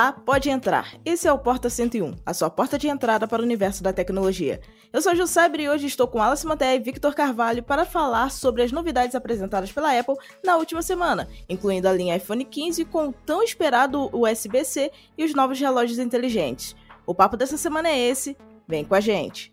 Olá, pode entrar. Esse é o Porta 101, a sua porta de entrada para o universo da tecnologia. Eu sou a Jussabre e hoje estou com Alice Manté e Victor Carvalho para falar sobre as novidades apresentadas pela Apple na última semana, incluindo a linha iPhone 15 com o tão esperado USB-C e os novos relógios inteligentes. O papo dessa semana é esse, vem com a gente.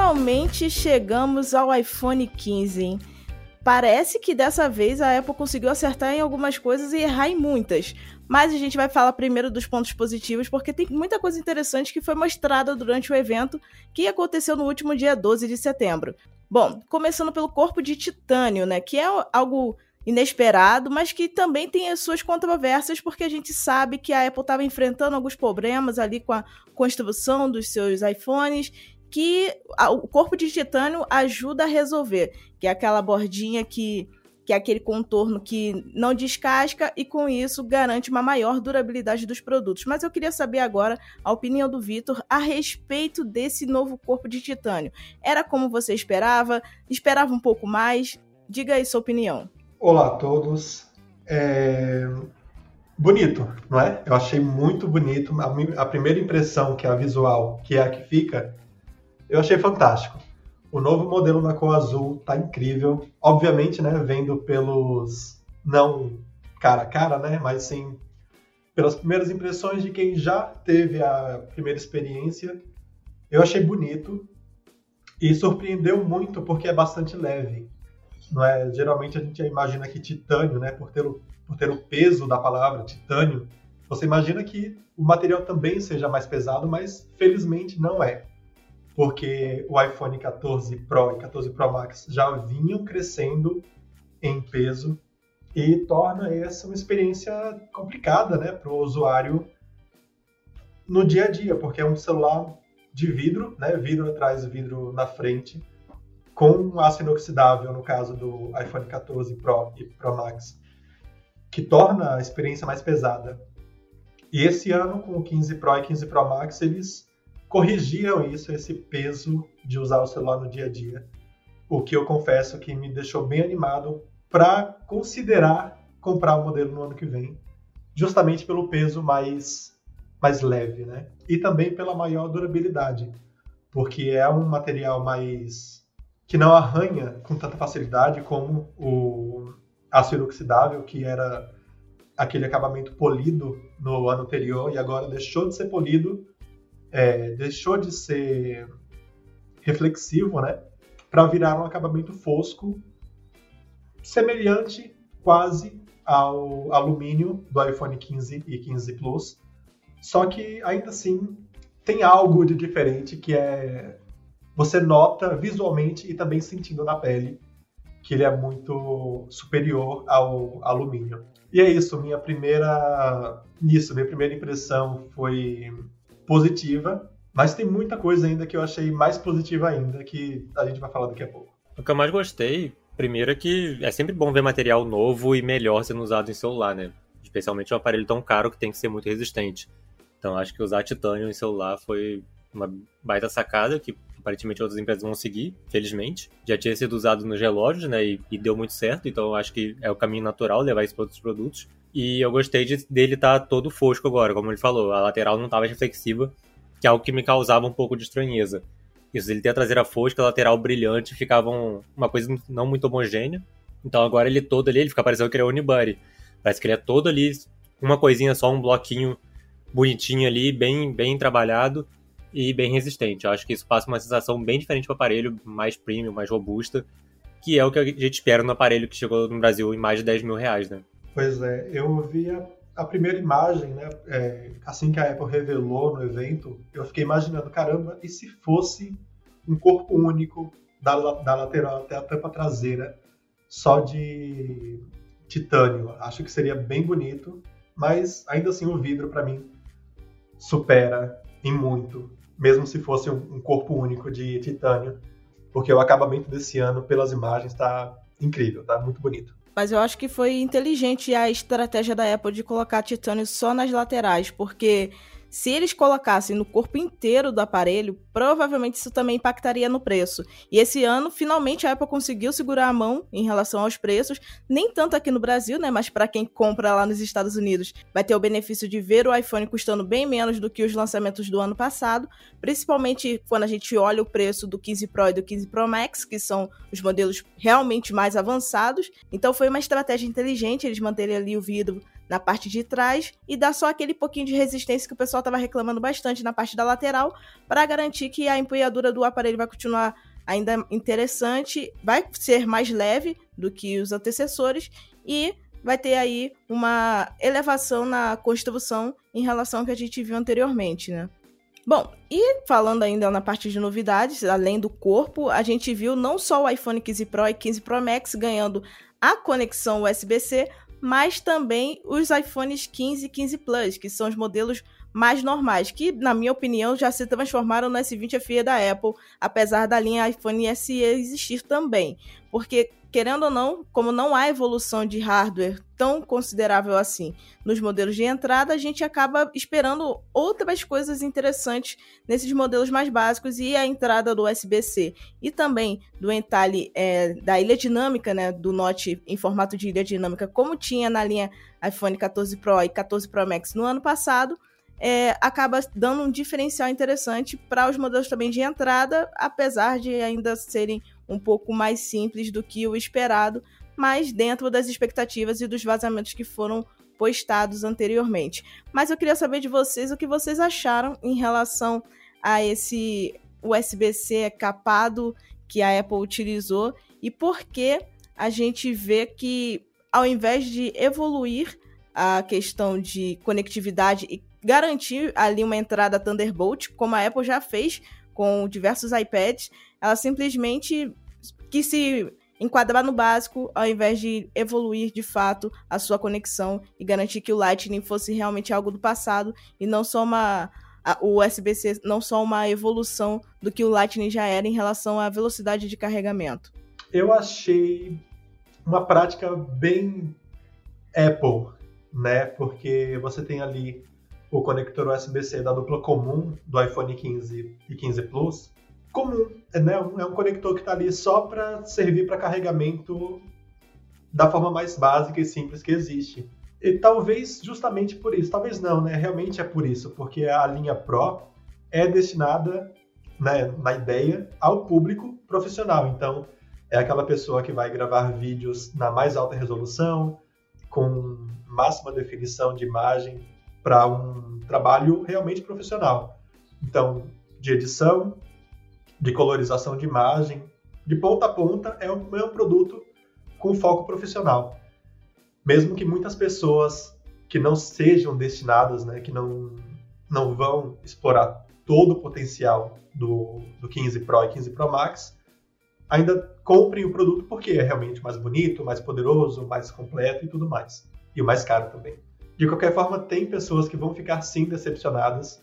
finalmente chegamos ao iPhone 15. Hein? Parece que dessa vez a Apple conseguiu acertar em algumas coisas e errar em muitas. Mas a gente vai falar primeiro dos pontos positivos, porque tem muita coisa interessante que foi mostrada durante o evento que aconteceu no último dia 12 de setembro. Bom, começando pelo corpo de titânio, né? Que é algo inesperado, mas que também tem as suas controvérsias, porque a gente sabe que a Apple estava enfrentando alguns problemas ali com a construção dos seus iPhones que o corpo de titânio ajuda a resolver, que é aquela bordinha que que é aquele contorno que não descasca e com isso garante uma maior durabilidade dos produtos. Mas eu queria saber agora a opinião do Vitor a respeito desse novo corpo de titânio. Era como você esperava? Esperava um pouco mais? Diga aí sua opinião. Olá a todos. É... Bonito, não é? Eu achei muito bonito. A primeira impressão, que é a visual, que é a que fica, eu achei fantástico. O novo modelo na cor azul tá incrível. Obviamente, né, vendo pelos não cara a cara, né, mas sim pelas primeiras impressões de quem já teve a primeira experiência. Eu achei bonito e surpreendeu muito porque é bastante leve. Não é? Geralmente a gente imagina que titânio, né, por ter o, por ter o peso da palavra titânio, você imagina que o material também seja mais pesado, mas felizmente não é porque o iPhone 14 Pro e 14 Pro Max já vinham crescendo em peso e torna essa uma experiência complicada né, para o usuário no dia a dia, porque é um celular de vidro, né, vidro atrás, vidro na frente, com aço inoxidável no caso do iPhone 14 Pro e Pro Max, que torna a experiência mais pesada. E esse ano, com o 15 Pro e 15 Pro Max, eles corrigiam isso, esse peso de usar o celular no dia a dia. O que eu confesso que me deixou bem animado para considerar comprar o modelo no ano que vem, justamente pelo peso mais mais leve, né? E também pela maior durabilidade, porque é um material mais que não arranha com tanta facilidade como o aço inoxidável, que era aquele acabamento polido no ano anterior e agora deixou de ser polido é, deixou de ser reflexivo, né, para virar um acabamento fosco, semelhante quase ao alumínio do iPhone 15 e 15 Plus, só que ainda assim tem algo de diferente que é você nota visualmente e também sentindo na pele que ele é muito superior ao alumínio. E é isso, minha primeira nisso, minha primeira impressão foi positiva, mas tem muita coisa ainda que eu achei mais positiva ainda, que a gente vai falar daqui a pouco. O que eu mais gostei, primeiro, é que é sempre bom ver material novo e melhor sendo usado em celular, né? Especialmente um aparelho tão caro que tem que ser muito resistente. Então acho que usar titânio em celular foi uma baita sacada que aparentemente outras empresas vão seguir, felizmente. Já tinha sido usado nos relógios, né, e, e deu muito certo, então acho que é o caminho natural levar isso para outros produtos. E eu gostei de, dele estar tá todo fosco agora, como ele falou. A lateral não estava reflexiva, que é algo que me causava um pouco de estranheza. Isso, ele ter a traseira fosca, a lateral brilhante, ficavam uma coisa não muito homogênea. Então agora ele todo ali, ele fica parecendo que ele é unibody. Parece que ele é todo ali, uma coisinha só, um bloquinho bonitinho ali, bem, bem trabalhado e bem resistente. Eu acho que isso passa uma sensação bem diferente para o aparelho, mais premium, mais robusta, que é o que a gente espera no aparelho que chegou no Brasil em mais de 10 mil reais, né? Pois é, eu vi a, a primeira imagem, né? É, assim que a Apple revelou no evento, eu fiquei imaginando, caramba, e se fosse um corpo único da, da lateral até a tampa traseira só de titânio. Acho que seria bem bonito, mas ainda assim o vidro para mim supera em muito, mesmo se fosse um, corpo único de titânio, porque o acabamento desse ano pelas imagens está incrível, tá muito bonito. Mas eu acho que foi inteligente a estratégia da Apple de colocar titânio só nas laterais, porque se eles colocassem no corpo inteiro do aparelho, provavelmente isso também impactaria no preço. E esse ano, finalmente, a Apple conseguiu segurar a mão em relação aos preços, nem tanto aqui no Brasil, né? Mas para quem compra lá nos Estados Unidos, vai ter o benefício de ver o iPhone custando bem menos do que os lançamentos do ano passado, principalmente quando a gente olha o preço do 15 Pro e do 15 Pro Max, que são os modelos realmente mais avançados. Então foi uma estratégia inteligente eles manterem ali o vidro na parte de trás e dar só aquele pouquinho de resistência que o pessoal estava reclamando bastante na parte da lateral para garantir que a empunhadura do aparelho vai continuar ainda interessante, vai ser mais leve do que os antecessores e vai ter aí uma elevação na construção em relação ao que a gente viu anteriormente, né? Bom, e falando ainda na parte de novidades, além do corpo, a gente viu não só o iPhone 15 Pro e 15 Pro Max ganhando a conexão USB-C, mas também os iPhones 15 e 15 Plus, que são os modelos mais normais, que, na minha opinião, já se transformaram no S20 FE da Apple, apesar da linha iPhone SE existir também. Porque querendo ou não, como não há evolução de hardware tão considerável assim nos modelos de entrada, a gente acaba esperando outras coisas interessantes nesses modelos mais básicos e a entrada do USB-C e também do entalhe é, da ilha dinâmica, né, do Note em formato de ilha dinâmica, como tinha na linha iPhone 14 Pro e 14 Pro Max no ano passado. É, acaba dando um diferencial interessante para os modelos também de entrada, apesar de ainda serem um pouco mais simples do que o esperado, mas dentro das expectativas e dos vazamentos que foram postados anteriormente. Mas eu queria saber de vocês o que vocês acharam em relação a esse USB-C capado que a Apple utilizou e por que a gente vê que ao invés de evoluir a questão de conectividade e garantir ali uma entrada Thunderbolt, como a Apple já fez com diversos iPads, ela simplesmente que se enquadrar no básico ao invés de evoluir de fato a sua conexão e garantir que o Lightning fosse realmente algo do passado e não só uma o USB-C não só uma evolução do que o Lightning já era em relação à velocidade de carregamento. Eu achei uma prática bem Apple, né? Porque você tem ali o conector USB-C da dupla comum do iPhone 15 e 15 Plus, comum, né? É um conector que está ali só para servir para carregamento da forma mais básica e simples que existe. E talvez justamente por isso, talvez não, né? Realmente é por isso, porque a linha Pro é destinada, né, na ideia, ao público profissional. Então, é aquela pessoa que vai gravar vídeos na mais alta resolução, com máxima definição de imagem, para um trabalho realmente profissional. Então, de edição, de colorização de imagem, de ponta a ponta, é um, é um produto com foco profissional. Mesmo que muitas pessoas que não sejam destinadas, né, que não, não vão explorar todo o potencial do, do 15 Pro e 15 Pro Max, ainda comprem o produto porque é realmente mais bonito, mais poderoso, mais completo e tudo mais. E o mais caro também. De qualquer forma, tem pessoas que vão ficar sim decepcionadas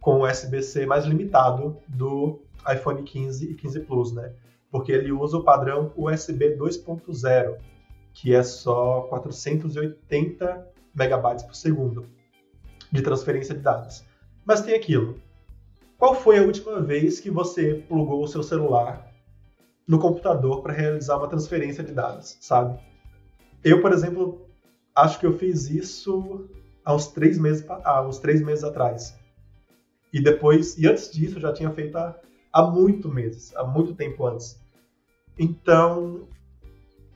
com o USB-C mais limitado do iPhone 15 e 15 Plus, né? Porque ele usa o padrão USB 2.0, que é só 480 megabytes por segundo de transferência de dados. Mas tem aquilo. Qual foi a última vez que você plugou o seu celular no computador para realizar uma transferência de dados, sabe? Eu, por exemplo, acho que eu fiz isso há uns três meses, há uns três meses atrás. E depois, e antes disso, eu já tinha feito há, há muito meses, há muito tempo antes. Então,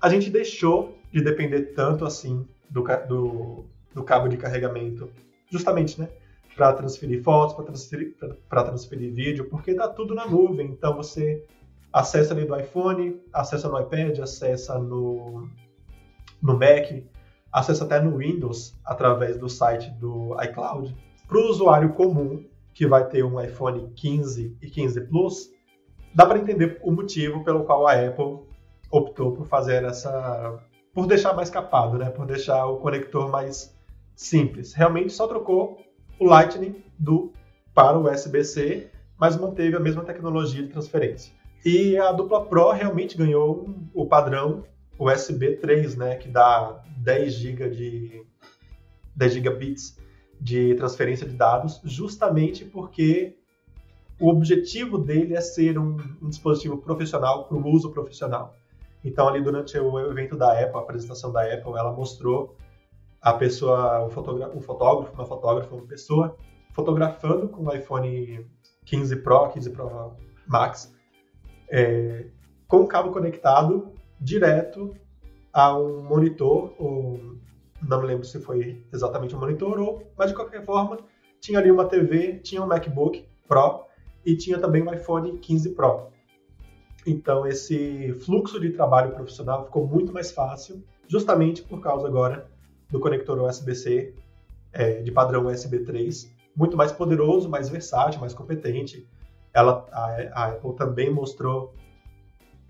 a gente deixou de depender tanto assim do, do, do cabo de carregamento, justamente, né? Para transferir fotos, para transferir, transferir vídeo, porque tá tudo na nuvem. Então, você acessa ali do iPhone, acessa no iPad, acessa no, no Mac, acessa até no Windows através do site do iCloud. Para o usuário comum, que vai ter um iPhone 15 e 15 Plus, dá para entender o motivo pelo qual a Apple optou por fazer essa, por deixar mais capado, né? Por deixar o conector mais simples. Realmente só trocou o Lightning do para o USB-C, mas manteve a mesma tecnologia de transferência. E a dupla Pro realmente ganhou o padrão USB 3, né, que dá 10 GB de 10 gigabits de transferência de dados, justamente porque o objetivo dele é ser um, um dispositivo profissional para o uso profissional. Então, ali durante o evento da Apple, a apresentação da Apple, ela mostrou a pessoa, um fotógrafo, uma fotógrafa, uma pessoa, fotografando com o iPhone 15 Pro, 15 Pro Max, é, com o cabo conectado direto a um monitor, ou não me lembro se foi exatamente um monitor, ou, mas de qualquer forma, tinha ali uma TV, tinha um MacBook Pro e tinha também um iPhone 15 Pro. Então esse fluxo de trabalho profissional ficou muito mais fácil, justamente por causa agora do conector USB-C é, de padrão USB 3, muito mais poderoso, mais versátil, mais competente. Ela, a, a Apple também mostrou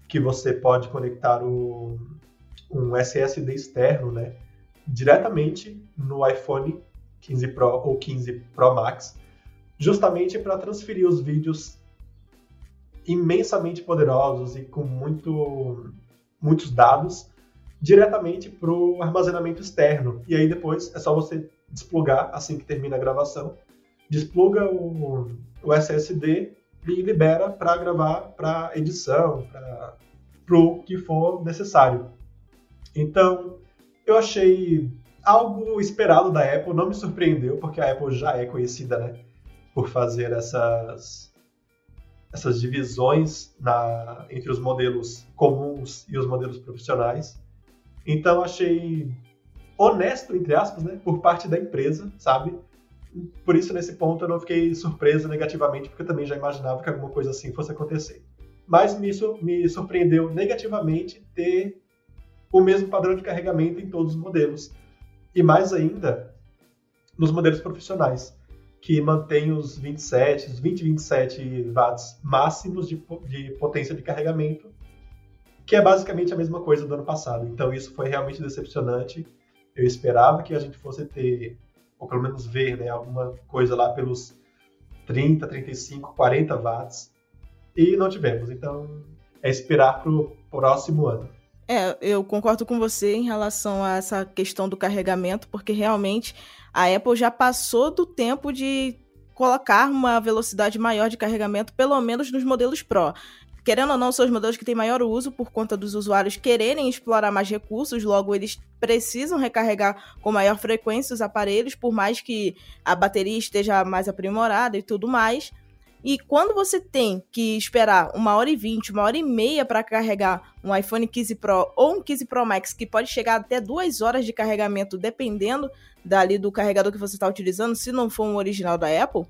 que você pode conectar o, um SSD externo, né, diretamente no iPhone 15 Pro ou 15 Pro Max, justamente para transferir os vídeos imensamente poderosos e com muito, muitos dados diretamente para o armazenamento externo. E aí depois é só você desplugar assim que termina a gravação, despluga o, o SSD e libera para gravar para edição, para o que for necessário. Então, eu achei algo esperado da Apple, não me surpreendeu, porque a Apple já é conhecida né, por fazer essas, essas divisões na, entre os modelos comuns e os modelos profissionais. Então, achei honesto, entre aspas, né, por parte da empresa, sabe? Por isso, nesse ponto, eu não fiquei surpreso negativamente, porque eu também já imaginava que alguma coisa assim fosse acontecer. Mas me, me surpreendeu negativamente ter o mesmo padrão de carregamento em todos os modelos. E mais ainda, nos modelos profissionais, que mantém os 27, os 20 27 watts máximos de, de potência de carregamento, que é basicamente a mesma coisa do ano passado. Então isso foi realmente decepcionante. Eu esperava que a gente fosse ter, ou pelo menos ver, né, alguma coisa lá pelos 30, 35, 40 watts, e não tivemos. Então é esperar para o próximo ano. É, eu concordo com você em relação a essa questão do carregamento, porque realmente a Apple já passou do tempo de colocar uma velocidade maior de carregamento, pelo menos nos modelos Pro. Querendo ou não, são os modelos que têm maior uso por conta dos usuários quererem explorar mais recursos, logo eles precisam recarregar com maior frequência os aparelhos, por mais que a bateria esteja mais aprimorada e tudo mais. E quando você tem que esperar uma hora e vinte, uma hora e meia para carregar um iPhone 15 Pro ou um 15 Pro Max, que pode chegar até duas horas de carregamento, dependendo dali do carregador que você está utilizando, se não for um original da Apple,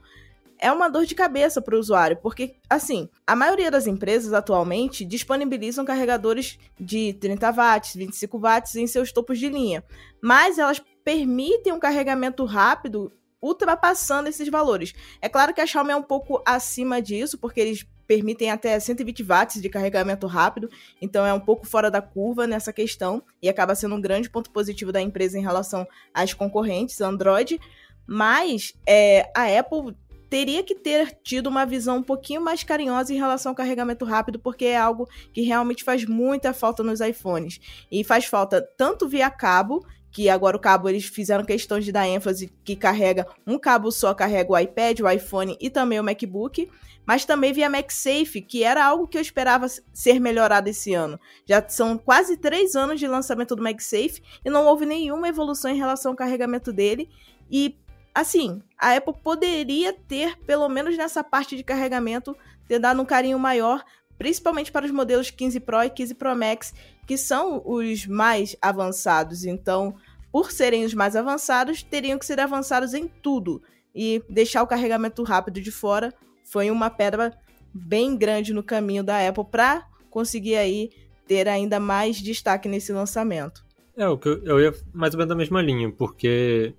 é uma dor de cabeça para o usuário, porque, assim, a maioria das empresas atualmente disponibilizam carregadores de 30 watts, 25 watts em seus topos de linha, mas elas permitem um carregamento rápido ultrapassando esses valores. É claro que a Xiaomi é um pouco acima disso, porque eles permitem até 120 watts de carregamento rápido, então é um pouco fora da curva nessa questão e acaba sendo um grande ponto positivo da empresa em relação às concorrentes Android. Mas é, a Apple teria que ter tido uma visão um pouquinho mais carinhosa em relação ao carregamento rápido, porque é algo que realmente faz muita falta nos iPhones. E faz falta tanto via cabo, que agora o cabo eles fizeram questão de dar ênfase que carrega um cabo só carrega o iPad, o iPhone e também o MacBook, mas também via MagSafe, que era algo que eu esperava ser melhorado esse ano. Já são quase três anos de lançamento do MagSafe e não houve nenhuma evolução em relação ao carregamento dele. E assim, a Apple poderia ter, pelo menos nessa parte de carregamento, ter dado um carinho maior, principalmente para os modelos 15 Pro e 15 Pro Max, que são os mais avançados. Então, por serem os mais avançados, teriam que ser avançados em tudo. E deixar o carregamento rápido de fora foi uma pedra bem grande no caminho da Apple para conseguir aí ter ainda mais destaque nesse lançamento. É, o que eu, ia mais ou menos na mesma linha, porque,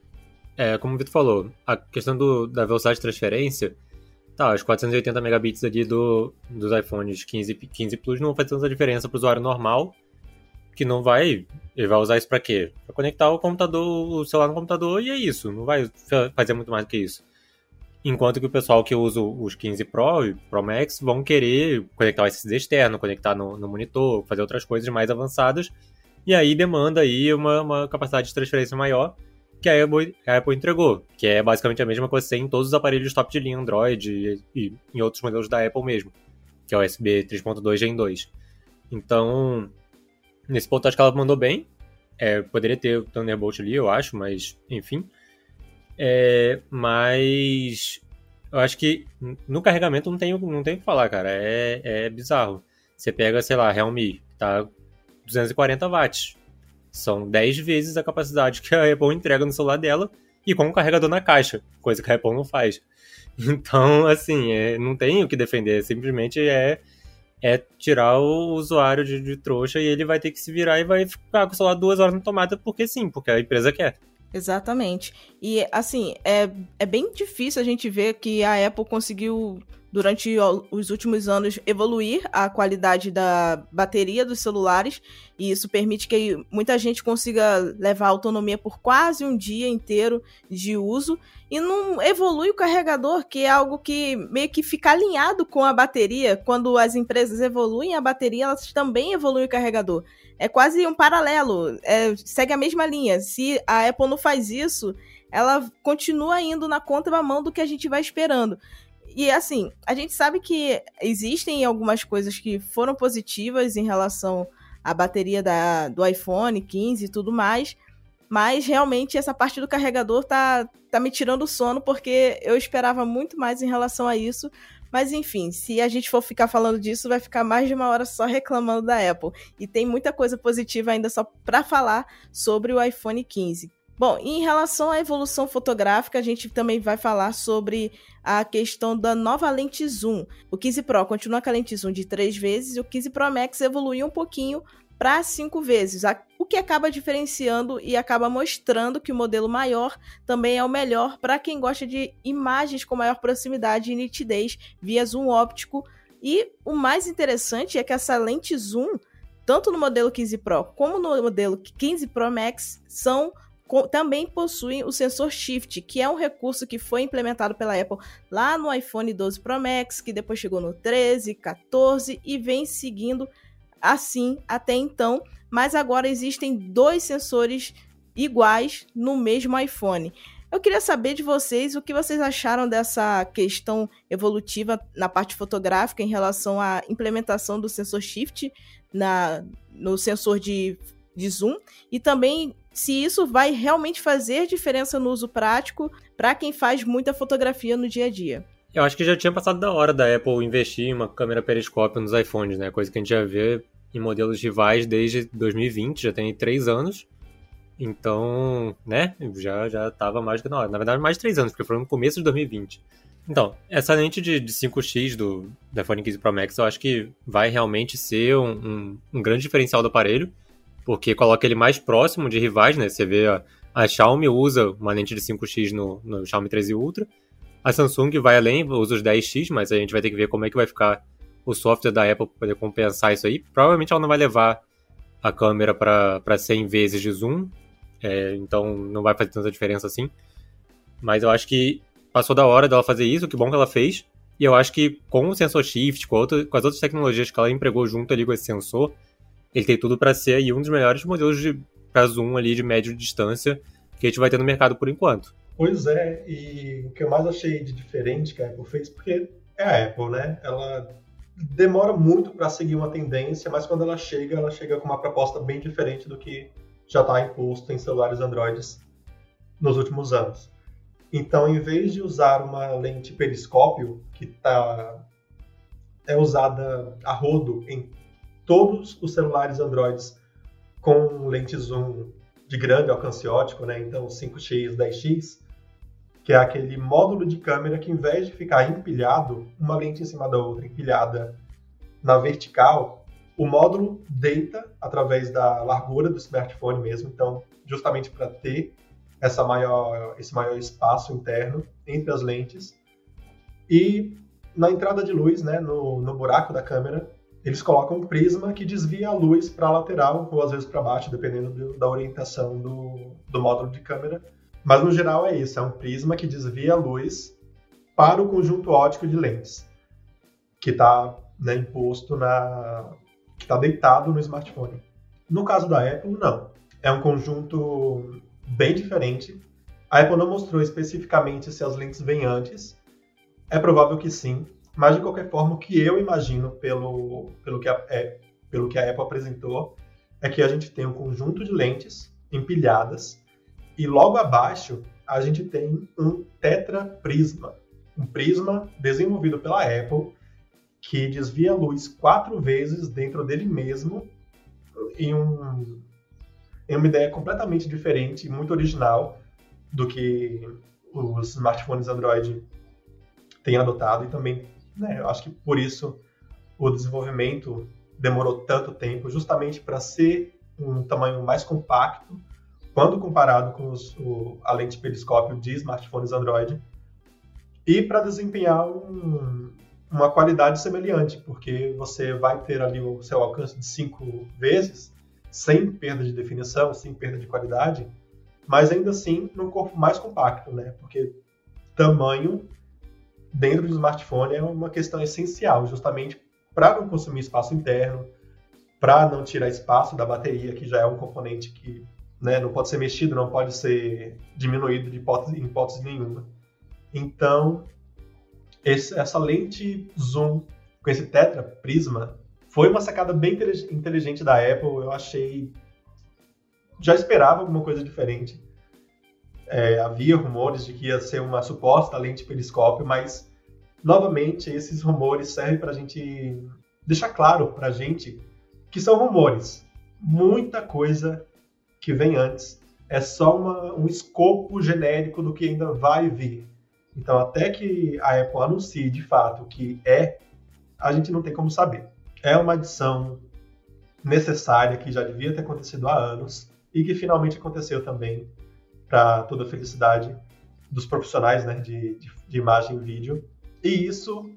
é, como o Vitor falou, a questão do, da velocidade de transferência Tá, os 480 megabits ali do, dos iPhones 15, 15 Plus não fazer tanta diferença para o usuário normal, que não vai. Ele vai usar isso para quê? Para conectar o computador, o celular no computador e é isso. Não vai fazer muito mais do que isso. Enquanto que o pessoal que usa os 15 Pro e Pro Max vão querer conectar o SSD externo, conectar no, no monitor, fazer outras coisas mais avançadas. E aí demanda aí uma, uma capacidade de transferência maior que a Apple, a Apple, entregou, que é basicamente a mesma coisa que tem em todos os aparelhos top de linha Android e, e em outros modelos da Apple mesmo, que é o USB 3.2 Gen 2. Então, nesse ponto acho que ela mandou bem. É, poderia ter o Thunderbolt ali, eu acho, mas enfim. É, mas eu acho que no carregamento não tem, não tem o que falar, cara. É, é bizarro. Você pega, sei lá, Realme, tá 240 watts. São 10 vezes a capacidade que a Apple entrega no celular dela e com o carregador na caixa, coisa que a Apple não faz. Então, assim, é, não tem o que defender, simplesmente é, é tirar o usuário de, de, trouxa e ele vai ter que se virar e vai ficar com o celular duas horas na tomada porque sim, porque a empresa quer. Exatamente. E, assim, é, é bem difícil a gente ver que a Apple conseguiu, durante os últimos anos, evoluir a qualidade da bateria dos celulares. E isso permite que muita gente consiga levar autonomia por quase um dia inteiro de uso. E não evolui o carregador, que é algo que meio que fica alinhado com a bateria. Quando as empresas evoluem a bateria, elas também evoluem o carregador é quase um paralelo, é, segue a mesma linha. Se a Apple não faz isso, ela continua indo na contramão do que a gente vai esperando. E assim, a gente sabe que existem algumas coisas que foram positivas em relação à bateria da, do iPhone 15 e tudo mais, mas realmente essa parte do carregador tá, tá me tirando o sono, porque eu esperava muito mais em relação a isso. Mas enfim, se a gente for ficar falando disso, vai ficar mais de uma hora só reclamando da Apple. E tem muita coisa positiva ainda só para falar sobre o iPhone 15. Bom, em relação à evolução fotográfica, a gente também vai falar sobre a questão da nova lente zoom. O 15 Pro continua com a lente zoom de três vezes e o 15 Pro Max evoluiu um pouquinho para cinco vezes, o que acaba diferenciando e acaba mostrando que o modelo maior também é o melhor para quem gosta de imagens com maior proximidade e nitidez via zoom óptico. E o mais interessante é que essa lente zoom, tanto no modelo 15 Pro como no modelo 15 Pro Max, são também possuem o sensor Shift, que é um recurso que foi implementado pela Apple lá no iPhone 12 Pro Max, que depois chegou no 13, 14 e vem seguindo assim até então, mas agora existem dois sensores iguais no mesmo iPhone. Eu queria saber de vocês o que vocês acharam dessa questão evolutiva na parte fotográfica em relação à implementação do sensor shift na, no sensor de, de zoom e também se isso vai realmente fazer diferença no uso prático para quem faz muita fotografia no dia a dia. Eu acho que já tinha passado da hora da Apple investir em uma câmera periscópio nos iPhones, né? Coisa que a gente já vê em modelos rivais desde 2020, já tem três anos. Então, né, já, já tava mais que na hora. Na verdade, mais de três anos, porque foi no começo de 2020. Então, essa lente de, de 5x do, do iPhone 15 Pro Max, eu acho que vai realmente ser um, um, um, grande diferencial do aparelho, porque coloca ele mais próximo de rivais, né? Você vê a, a Xiaomi usa uma lente de 5x no, no Xiaomi 13 Ultra, a Samsung vai além, usa os 10x, mas a gente vai ter que ver como é que vai ficar o software da Apple para poder compensar isso aí. Provavelmente ela não vai levar a câmera para 100 vezes de zoom, é, então não vai fazer tanta diferença assim. Mas eu acho que passou da hora dela fazer isso, que bom que ela fez. E eu acho que com o sensor shift, com, com as outras tecnologias que ela empregou junto ali com esse sensor, ele tem tudo para ser aí um dos melhores modelos de para zoom ali de média distância que a gente vai ter no mercado por enquanto. Pois é, e o que eu mais achei de diferente que a Apple fez, porque é a Apple, né? Ela demora muito para seguir uma tendência, mas quando ela chega, ela chega com uma proposta bem diferente do que já está imposto em celulares Androids nos últimos anos. Então, em vez de usar uma lente periscópio, que tá, é usada a rodo em todos os celulares Androids com lente zoom de grande alcance óptico, né? então 5x, 10x, que é aquele módulo de câmera que, em vez de ficar empilhado, uma lente em cima da outra, empilhada na vertical, o módulo deita através da largura do smartphone mesmo, então, justamente para ter essa maior, esse maior espaço interno entre as lentes. E na entrada de luz, né, no, no buraco da câmera, eles colocam um prisma que desvia a luz para a lateral ou às vezes para baixo, dependendo do, da orientação do, do módulo de câmera. Mas no geral é isso, é um prisma que desvia a luz para o conjunto óptico de lentes, que está né, imposto na. que está deitado no smartphone. No caso da Apple, não. É um conjunto bem diferente. A Apple não mostrou especificamente se as lentes vêm antes. É provável que sim, mas de qualquer forma, o que eu imagino pelo, pelo, que a, é, pelo que a Apple apresentou é que a gente tem um conjunto de lentes empilhadas e logo abaixo a gente tem um tetraprisma, um prisma desenvolvido pela Apple que desvia a luz quatro vezes dentro dele mesmo em, um, em uma ideia completamente diferente, muito original do que os smartphones Android têm adotado e também né? Eu acho que por isso o desenvolvimento demorou tanto tempo, justamente para ser um tamanho mais compacto, quando comparado com os, o, a lente periscópio de smartphones Android, e para desempenhar um, uma qualidade semelhante, porque você vai ter ali o seu alcance de cinco vezes, sem perda de definição, sem perda de qualidade, mas ainda assim num corpo mais compacto, né? Porque tamanho dentro do smartphone é uma questão essencial, justamente para não consumir espaço interno, para não tirar espaço da bateria, que já é um componente que né, não pode ser mexido, não pode ser diminuído de hipótese, em hipótese nenhuma. Então, esse, essa lente zoom com esse tetra prisma foi uma sacada bem inteligente da Apple. Eu achei. Já esperava alguma coisa diferente. É, havia rumores de que ia ser uma suposta lente periscópio, mas novamente esses rumores servem para a gente deixar claro para a gente que são rumores. Muita coisa que vem antes é só uma, um escopo genérico do que ainda vai vir. Então, até que a Apple anuncie de fato que é, a gente não tem como saber. É uma adição necessária que já devia ter acontecido há anos e que finalmente aconteceu também para toda a felicidade dos profissionais né, de, de, de, imagem e vídeo. E isso,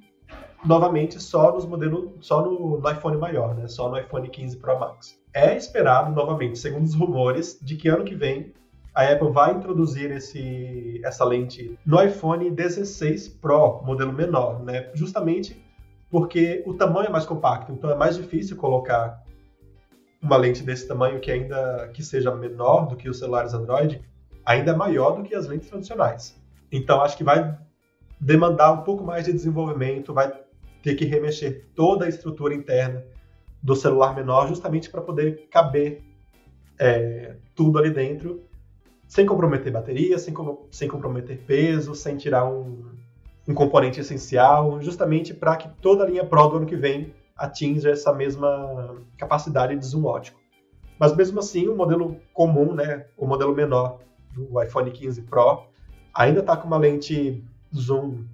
novamente, só nos modelos, só no, no, iPhone maior, né, só no iPhone 15 Pro Max. É esperado, novamente, segundo os rumores, de que ano que vem a Apple vai introduzir esse, essa lente no iPhone 16 Pro, modelo menor, né, justamente porque o tamanho é mais compacto, então é mais difícil colocar uma lente desse tamanho que ainda que seja menor do que os celulares Android ainda maior do que as lentes tradicionais. Então, acho que vai demandar um pouco mais de desenvolvimento, vai ter que remexer toda a estrutura interna do celular menor, justamente para poder caber é, tudo ali dentro, sem comprometer bateria, sem, sem comprometer peso, sem tirar um, um componente essencial, justamente para que toda a linha Pro do ano que vem atinja essa mesma capacidade de zoom ótico. Mas mesmo assim, o modelo comum, né, o modelo menor, do iPhone 15 Pro, ainda está com uma lente zoom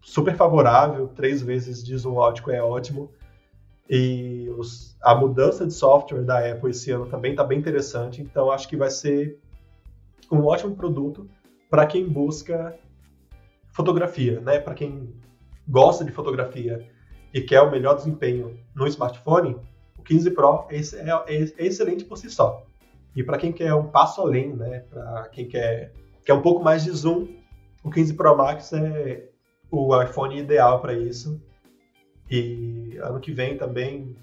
super favorável, três vezes de zoom ótico é ótimo. E os, a mudança de software da Apple esse ano também está bem interessante, então acho que vai ser um ótimo produto para quem busca fotografia, né? Para quem gosta de fotografia e quer o melhor desempenho no smartphone, o 15 Pro é, é, é excelente por si só. E para quem quer um passo além, né, para quem quer, quer um pouco mais de zoom, o 15 Pro Max é o iPhone ideal para isso. E ano que vem também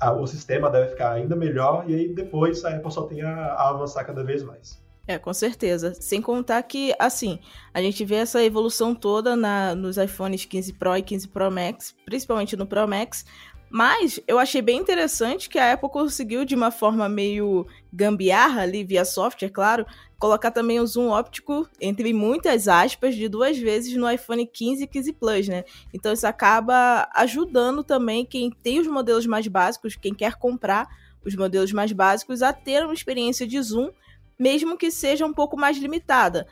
a, o sistema deve ficar ainda melhor e aí depois a Apple só tem a, a avançar cada vez mais. É, com certeza. Sem contar que, assim, a gente vê essa evolução toda na, nos iPhones 15 Pro e 15 Pro Max, principalmente no Pro Max, mas eu achei bem interessante que a Apple conseguiu, de uma forma meio gambiarra ali, via software, claro, colocar também o zoom óptico, entre muitas aspas, de duas vezes no iPhone 15 e 15 Plus, né? Então isso acaba ajudando também quem tem os modelos mais básicos, quem quer comprar os modelos mais básicos, a ter uma experiência de zoom, mesmo que seja um pouco mais limitada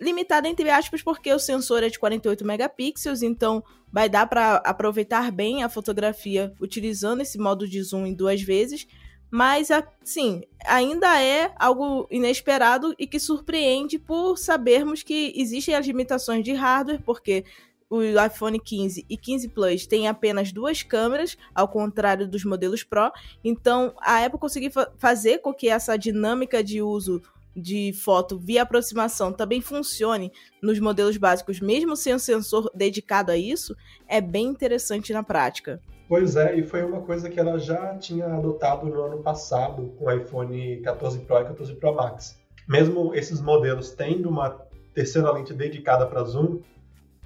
limitada entre aspas porque o sensor é de 48 megapixels, então vai dar para aproveitar bem a fotografia utilizando esse modo de zoom em duas vezes, mas assim, ainda é algo inesperado e que surpreende por sabermos que existem as limitações de hardware, porque o iPhone 15 e 15 Plus têm apenas duas câmeras, ao contrário dos modelos Pro. Então, a Apple conseguiu fa fazer com que essa dinâmica de uso de foto via aproximação também funcione nos modelos básicos, mesmo sem um sensor dedicado a isso, é bem interessante na prática. Pois é, e foi uma coisa que ela já tinha adotado no ano passado com o iPhone 14 Pro e 14 Pro Max. Mesmo esses modelos tendo uma terceira lente dedicada para zoom,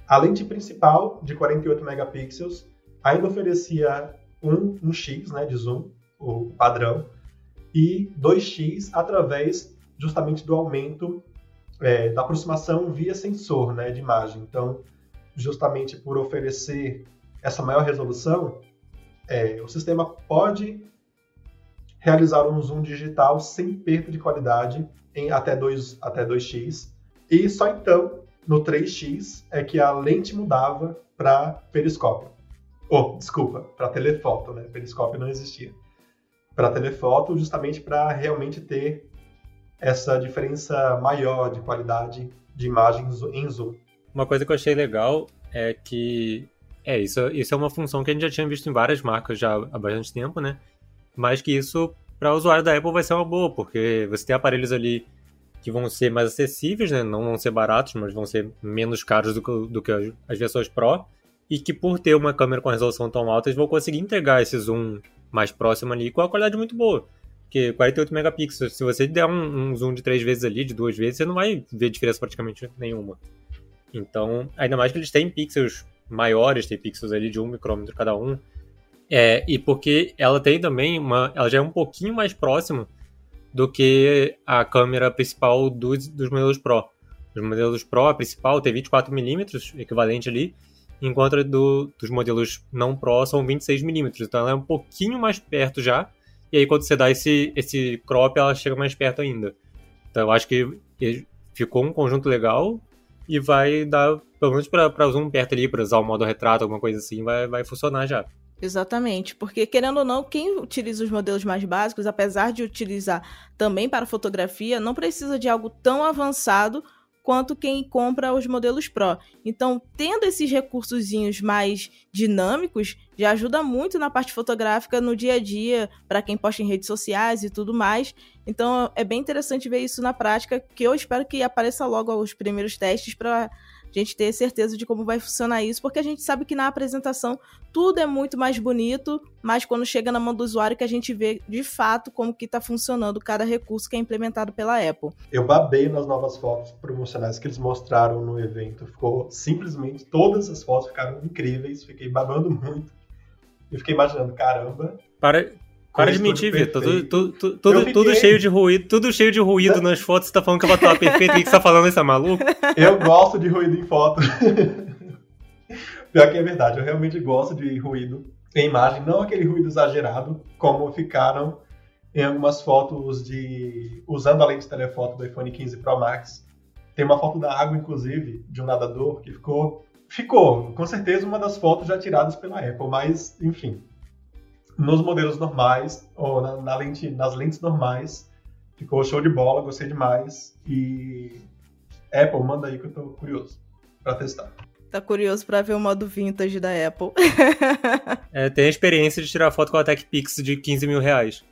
a lente principal de 48 megapixels ainda oferecia um, um x né, de zoom, o padrão, e 2x através justamente do aumento é, da aproximação via sensor né, de imagem. Então, justamente por oferecer essa maior resolução, é, o sistema pode realizar um zoom digital sem perda de qualidade em até 2 até 2x e só então no 3x é que a lente mudava para periscópio. Oh, desculpa, para telefoto, né? Periscópio não existia. Para telefoto, justamente para realmente ter essa diferença maior de qualidade de imagens em zoom. Uma coisa que eu achei legal é que é isso, isso é uma função que a gente já tinha visto em várias marcas já há bastante tempo, né? Mas que isso para o usuário da Apple vai ser uma boa, porque você tem aparelhos ali que vão ser mais acessíveis, né? Não vão ser baratos, mas vão ser menos caros do que, do que as versões Pro. E que por ter uma câmera com resolução tão alta, eles vão conseguir entregar esse zoom mais próximo ali com a qualidade muito boa. Porque 48 megapixels, se você der um, um, zoom de três vezes ali, de duas vezes, você não vai ver diferença praticamente nenhuma. Então, ainda mais que eles têm pixels maiores, tem pixels ali de um micrômetro cada um. É, e porque ela tem também uma. Ela já é um pouquinho mais próxima do que a câmera principal dos, dos modelos Pro. Os modelos Pro, a principal, tem 24mm, equivalente ali, enquanto do, dos modelos não Pro são 26mm. Então ela é um pouquinho mais perto já e aí quando você dá esse, esse crop, ela chega mais perto ainda. Então eu acho que ficou um conjunto legal e vai dar, pelo menos para um perto ali, para usar o modo retrato, alguma coisa assim, vai, vai funcionar já. Exatamente, porque querendo ou não, quem utiliza os modelos mais básicos, apesar de utilizar também para fotografia, não precisa de algo tão avançado quanto quem compra os modelos Pro. Então, tendo esses recursos mais dinâmicos, já ajuda muito na parte fotográfica no dia a dia, para quem posta em redes sociais e tudo mais. Então, é bem interessante ver isso na prática, que eu espero que apareça logo os primeiros testes para a gente ter certeza de como vai funcionar isso, porque a gente sabe que na apresentação tudo é muito mais bonito, mas quando chega na mão do usuário que a gente vê de fato como que está funcionando cada recurso que é implementado pela Apple. Eu babei nas novas fotos promocionais que eles mostraram no evento. Ficou simplesmente todas as fotos ficaram incríveis, fiquei babando muito. E fiquei imaginando, caramba, para, para de mentir, Vitor. Tudo, tudo, tudo, tudo, cheio de ruído, tudo cheio de ruído nas fotos. Você tá falando que a foto tava perfeita. O que você tá falando? Isso é maluco? Eu gosto de ruído em foto. Pior que é verdade, eu realmente gosto de ruído em imagem. Não aquele ruído exagerado, como ficaram em algumas fotos de. usando a lente telefoto do iPhone 15 Pro Max. Tem uma foto da água, inclusive, de um nadador, que ficou. Ficou, com certeza, uma das fotos já tiradas pela Apple, mas, enfim, nos modelos normais, ou na, na lente, nas lentes normais. Ficou show de bola, gostei demais. E Apple, manda aí que eu tô curioso para testar. Tá curioso para ver o modo vintage da Apple. é, tem a experiência de tirar foto com a TechPix de 15 mil reais.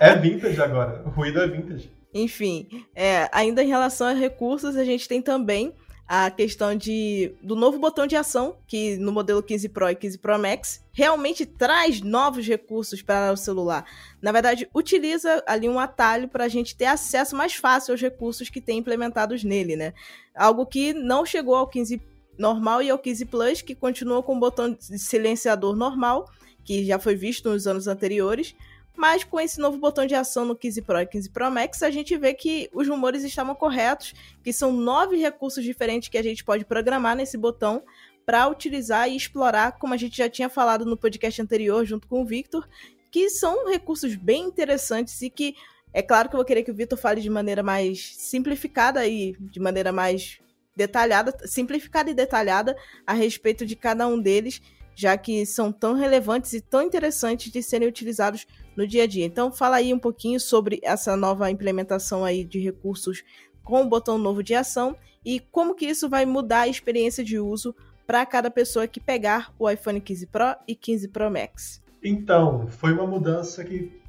É vintage agora, o ruído é vintage. Enfim, é, ainda em relação a recursos, a gente tem também a questão de do novo botão de ação, que no modelo 15 Pro e 15 Pro Max realmente traz novos recursos para o celular. Na verdade, utiliza ali um atalho para a gente ter acesso mais fácil aos recursos que tem implementados nele, né? Algo que não chegou ao 15 normal e ao 15 Plus, que continua com o botão de silenciador normal, que já foi visto nos anos anteriores, mas com esse novo botão de ação no 15 Pro e 15 Pro Max, a gente vê que os rumores estavam corretos, que são nove recursos diferentes que a gente pode programar nesse botão para utilizar e explorar, como a gente já tinha falado no podcast anterior junto com o Victor, que são recursos bem interessantes e que é claro que eu vou querer que o Victor fale de maneira mais simplificada e de maneira mais detalhada, simplificada e detalhada a respeito de cada um deles, já que são tão relevantes e tão interessantes de serem utilizados no dia a dia. Então, fala aí um pouquinho sobre essa nova implementação aí de recursos com o botão novo de ação e como que isso vai mudar a experiência de uso para cada pessoa que pegar o iPhone 15 Pro e 15 Pro Max. Então, foi uma mudança que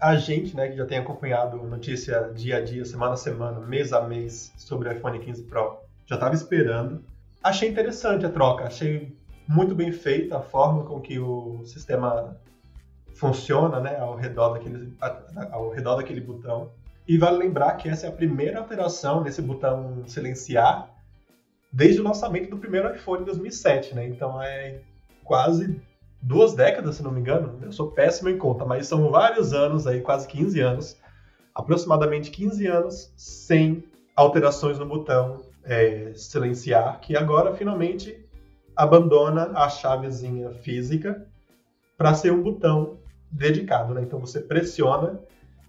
a gente, né, que já tem acompanhado notícia dia a dia, semana a semana, mês a mês sobre o iPhone 15 Pro, já estava esperando. Achei interessante a troca, achei muito bem feita a forma com que o sistema funciona, né, ao redor daquele, ao redor daquele botão. E vale lembrar que essa é a primeira alteração nesse botão silenciar desde o lançamento do primeiro iPhone em 2007, né? Então é quase duas décadas, se não me engano. Eu sou péssimo em conta, mas são vários anos aí, quase 15 anos, aproximadamente 15 anos sem alterações no botão é, silenciar, que agora finalmente abandona a chavezinha física para ser um botão dedicado, né? Então você pressiona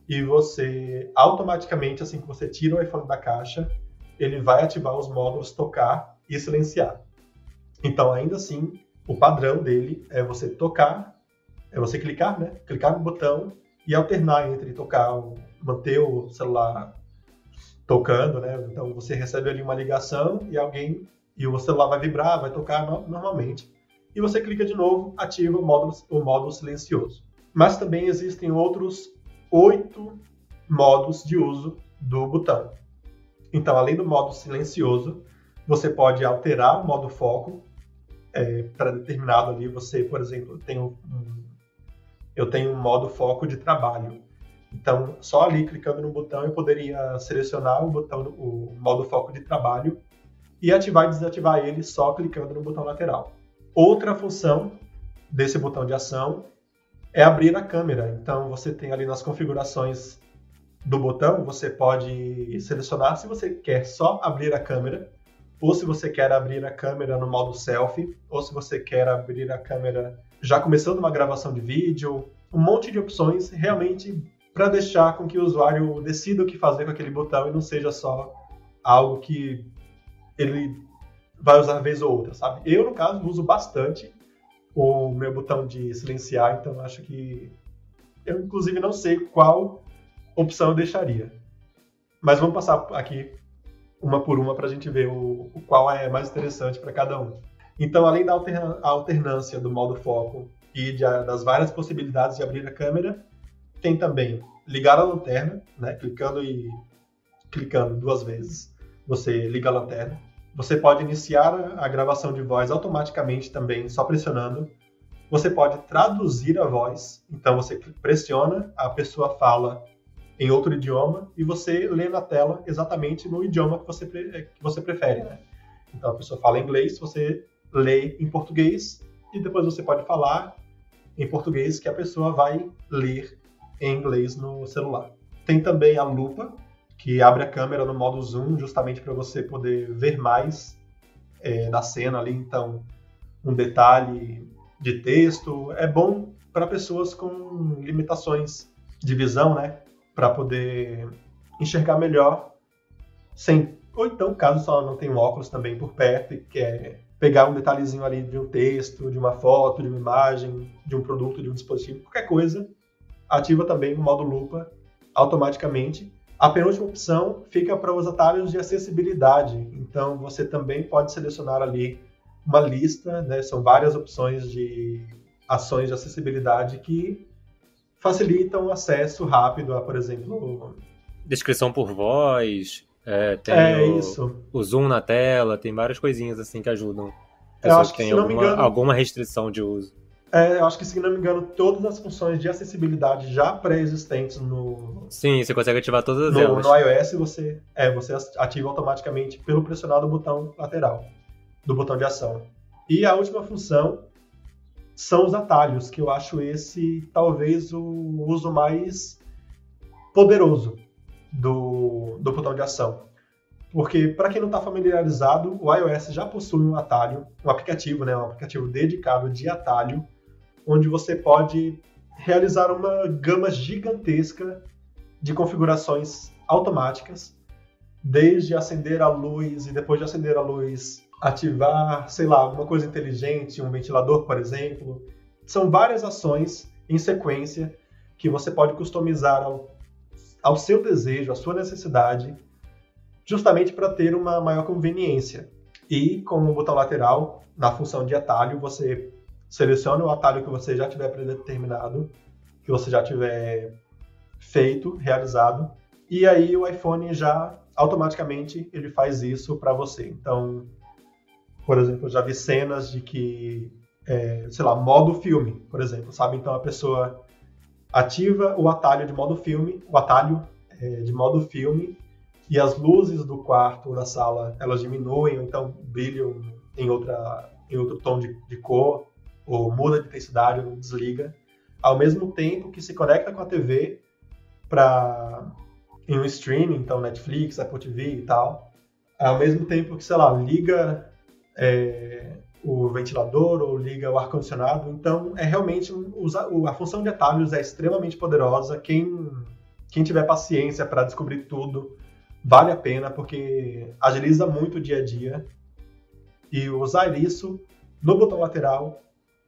e você automaticamente, assim que você tira o iPhone da caixa, ele vai ativar os módulos tocar e silenciar. Então, ainda assim, o padrão dele é você tocar, é você clicar, né? Clicar no botão e alternar entre tocar, manter o celular tocando, né? Então você recebe ali uma ligação e alguém e o celular vai vibrar, vai tocar normalmente. E você clica de novo, ativa o módulo, o módulo silencioso. Mas também existem outros oito modos de uso do botão. Então, além do modo silencioso, você pode alterar o modo foco é, para determinado ali. Você, por exemplo, tem um, eu tenho um modo foco de trabalho. Então, só ali clicando no botão, eu poderia selecionar o botão, o modo foco de trabalho e ativar e desativar ele só clicando no botão lateral. Outra função desse botão de ação é abrir a câmera. Então, você tem ali nas configurações do botão, você pode selecionar se você quer só abrir a câmera, ou se você quer abrir a câmera no modo selfie, ou se você quer abrir a câmera já começando uma gravação de vídeo, um monte de opções realmente para deixar com que o usuário decida o que fazer com aquele botão e não seja só algo que ele vai usar vez ou outra, sabe? Eu, no caso, uso bastante o meu botão de silenciar, então acho que eu, inclusive, não sei qual opção eu deixaria. Mas vamos passar aqui uma por uma para a gente ver o, o, qual é mais interessante para cada um. Então, além da alternância do modo foco e de, das várias possibilidades de abrir a câmera, tem também ligar a lanterna, né? Clicando e clicando duas vezes, você liga a lanterna. Você pode iniciar a gravação de voz automaticamente também, só pressionando. Você pode traduzir a voz, então você pressiona, a pessoa fala em outro idioma e você lê na tela exatamente no idioma que você, que você prefere. Né? Então a pessoa fala inglês, você lê em português e depois você pode falar em português que a pessoa vai ler em inglês no celular. Tem também a lupa, que abre a câmera no modo zoom, justamente para você poder ver mais é, da cena ali. Então, um detalhe de texto é bom para pessoas com limitações de visão, né? para poder enxergar melhor, sem ou então caso só não tenha um óculos também por perto e quer pegar um detalhezinho ali de um texto, de uma foto, de uma imagem, de um produto, de um dispositivo, qualquer coisa, ativa também o modo lupa automaticamente. A penúltima opção fica para os atalhos de acessibilidade. Então você também pode selecionar ali uma lista, né? são várias opções de ações de acessibilidade que facilitam o acesso rápido a, por exemplo. Descrição por voz, é, tem é o, isso. o zoom na tela, tem várias coisinhas assim que ajudam. Eu acho que, se não alguma, engano, alguma restrição de uso. É, eu acho que, se não me engano, todas as funções de acessibilidade já pré-existentes no. Sim, você consegue ativar todas no, elas. No iOS você, é, você ativa automaticamente pelo pressionar do botão lateral, do botão de ação. E a última função são os atalhos, que eu acho esse talvez o uso mais poderoso do, do botão de ação. Porque, para quem não está familiarizado, o iOS já possui um atalho, um aplicativo, né, um aplicativo dedicado de atalho, onde você pode realizar uma gama gigantesca de configurações automáticas, desde acender a luz e depois de acender a luz ativar, sei lá, alguma coisa inteligente, um ventilador, por exemplo. São várias ações em sequência que você pode customizar ao, ao seu desejo, à sua necessidade, justamente para ter uma maior conveniência. E com o botão lateral, na função de atalho, você seleciona o atalho que você já tiver predeterminado, que você já tiver feito, realizado, e aí o iPhone já automaticamente ele faz isso para você. Então, por exemplo, eu já vi cenas de que, é, sei lá, modo filme, por exemplo, sabe? Então a pessoa ativa o atalho de modo filme, o atalho é, de modo filme, e as luzes do quarto ou da sala elas diminuem, ou então brilham em, outra, em outro tom de, de cor, ou muda de intensidade, ou desliga, ao mesmo tempo que se conecta com a TV para em um streaming, então Netflix, Apple TV e tal, ao mesmo tempo que, sei lá, liga é, o ventilador ou liga o ar-condicionado. Então, é realmente a função de atalhos é extremamente poderosa. Quem, quem tiver paciência para descobrir tudo, vale a pena, porque agiliza muito o dia a dia. E usar isso no botão lateral,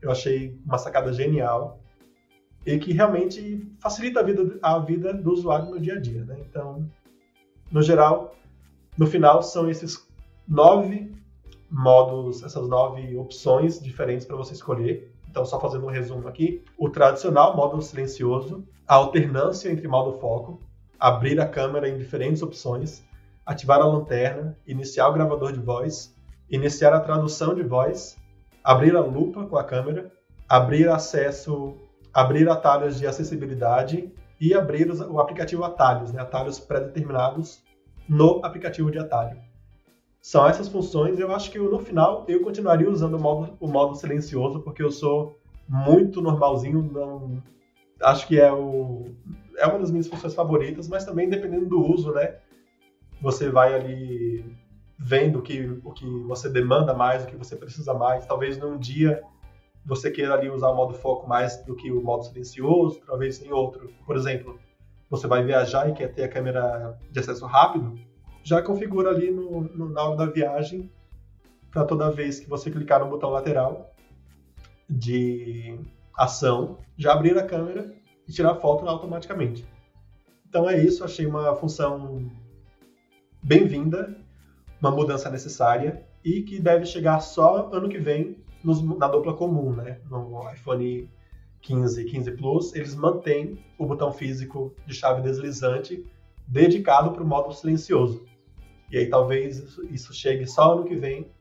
eu achei uma sacada genial e que realmente facilita a vida, a vida do usuário no dia a dia. Né? Então, no geral, no final são esses nove modos, essas nove opções diferentes para você escolher. Então, só fazendo um resumo aqui: o tradicional modo silencioso, a alternância entre modo foco, abrir a câmera em diferentes opções, ativar a lanterna, iniciar o gravador de voz, iniciar a tradução de voz, abrir a lupa com a câmera, abrir acesso abrir atalhos de acessibilidade e abrir o aplicativo Atalhos, né, atalhos pré-determinados no aplicativo de atalho. São essas funções. Eu acho que no final eu continuaria usando o modo, o modo silencioso, porque eu sou muito normalzinho. Não, acho que é, o, é uma das minhas funções favoritas, mas também dependendo do uso, né? Você vai ali vendo o que, o que você demanda mais, o que você precisa mais. Talvez num dia você queira ali usar o modo foco mais do que o modo silencioso, talvez em outro. Por exemplo, você vai viajar e quer ter a câmera de acesso rápido, já configura ali no, no na hora da viagem para toda vez que você clicar no botão lateral de ação, já abrir a câmera e tirar foto automaticamente. Então é isso, achei uma função bem-vinda, uma mudança necessária e que deve chegar só ano que vem nos, na dupla comum, né? No iPhone 15 e 15 Plus, eles mantêm o botão físico de chave deslizante dedicado para o modo silencioso. E aí talvez isso, isso chegue só ano que vem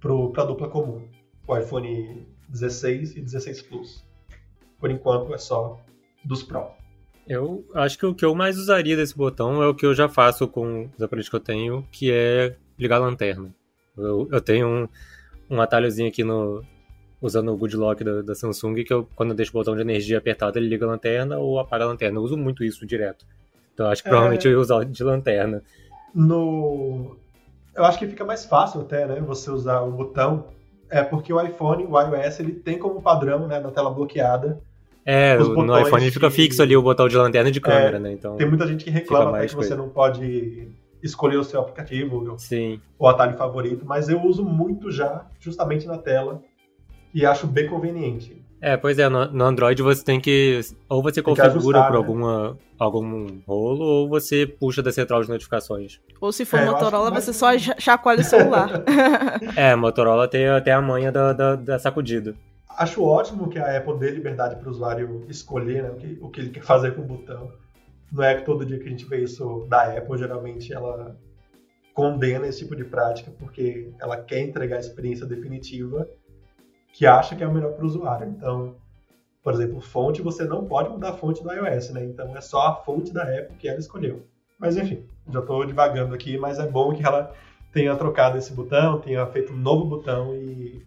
para a dupla comum, o iPhone 16 e 16 Plus. Por enquanto é só dos Pro. Eu acho que o que eu mais usaria desse botão é o que eu já faço com os aparelhos que eu tenho, que é ligar a lanterna. Eu, eu tenho um, um atalhozinho aqui no. Usando o Good Lock da, da Samsung, que eu, quando eu deixo o botão de energia apertado, ele liga a lanterna ou apaga a lanterna. Eu uso muito isso direto. Então acho que provavelmente é... eu ia usar de lanterna. No. Eu acho que fica mais fácil até, né? Você usar o botão. É porque o iPhone, o iOS, ele tem como padrão, né, na tela bloqueada. É, no iPhone ele fica fixo ali o botão de lanterna e de câmera, é, né? Então. Tem muita gente que reclama até que você não pode escolher o seu aplicativo, Sim. o atalho favorito, mas eu uso muito já, justamente na tela, e acho bem conveniente. É, pois é, no, no Android você tem que. Ou você configura ajustar, por né? alguma, algum rolo, ou você puxa da central de notificações. Ou se for é, Motorola, você só chacoalha o celular. é, Motorola tem até a manha da, da, da sacudida. Acho ótimo que a Apple dê liberdade para o usuário escolher né, o, que, o que ele quer fazer com o botão. Não é que todo dia que a gente vê isso da Apple, geralmente ela condena esse tipo de prática porque ela quer entregar a experiência definitiva que acha que é o melhor para o usuário. Então, por exemplo, fonte, você não pode mudar a fonte do iOS, né? Então é só a fonte da Apple que ela escolheu. Mas enfim, já estou divagando aqui, mas é bom que ela tenha trocado esse botão, tenha feito um novo botão e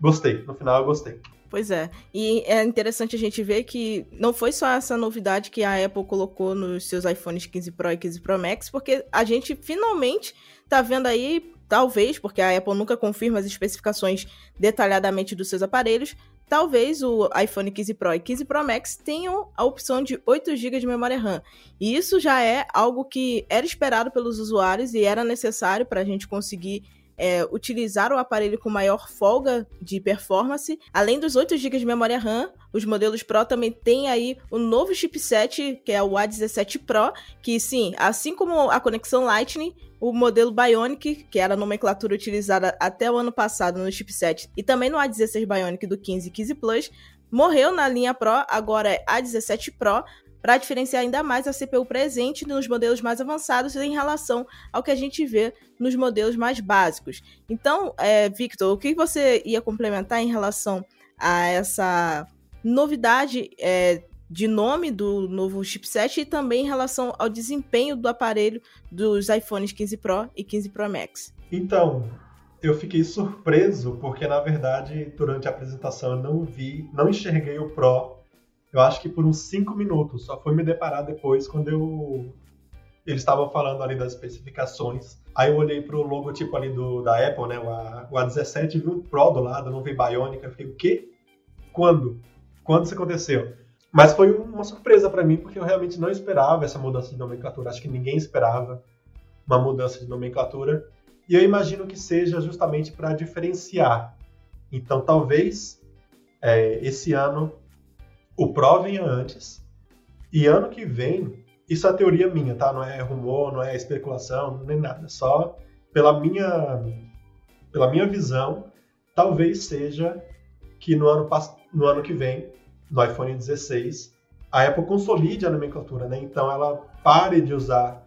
gostei. No final eu gostei. Pois é. E é interessante a gente ver que não foi só essa novidade que a Apple colocou nos seus iPhones 15 Pro e 15 Pro Max, porque a gente finalmente tá vendo aí, talvez, porque a Apple nunca confirma as especificações detalhadamente dos seus aparelhos, talvez o iPhone 15 Pro e 15 Pro Max tenham a opção de 8 GB de memória RAM. E isso já é algo que era esperado pelos usuários e era necessário para a gente conseguir é, utilizar o aparelho com maior folga de performance. Além dos 8 GB de memória RAM, os modelos Pro também têm aí o novo chipset, que é o A17 Pro, que sim, assim como a conexão Lightning, o modelo Bionic, que era a nomenclatura utilizada até o ano passado no chipset, e também no A16 Bionic do 15 e 15 Plus, morreu na linha Pro, agora é A17 Pro, para diferenciar ainda mais a CPU presente nos modelos mais avançados em relação ao que a gente vê nos modelos mais básicos. Então, é, Victor, o que você ia complementar em relação a essa novidade é, de nome do novo chipset e também em relação ao desempenho do aparelho dos iPhones 15 Pro e 15 Pro Max? Então, eu fiquei surpreso porque na verdade durante a apresentação eu não vi, não enxerguei o Pro eu acho que por uns 5 minutos. Só fui me deparar depois quando eu eles estavam falando ali das especificações. Aí eu olhei pro logotipo ali do, da Apple, né, o, A, o A17, vi um Pro do lado, não vi Bionic, eu fiquei, o quê? Quando? Quando isso aconteceu? Mas foi uma surpresa para mim, porque eu realmente não esperava essa mudança de nomenclatura. Acho que ninguém esperava uma mudança de nomenclatura. E eu imagino que seja justamente para diferenciar. Então, talvez é, esse ano o Pro venha antes, e ano que vem, isso é teoria minha, tá? Não é rumor, não é especulação, nem nada. Só pela minha, pela minha visão, talvez seja que no ano, no ano que vem, no iPhone 16, a Apple consolide a nomenclatura, né? Então ela pare de usar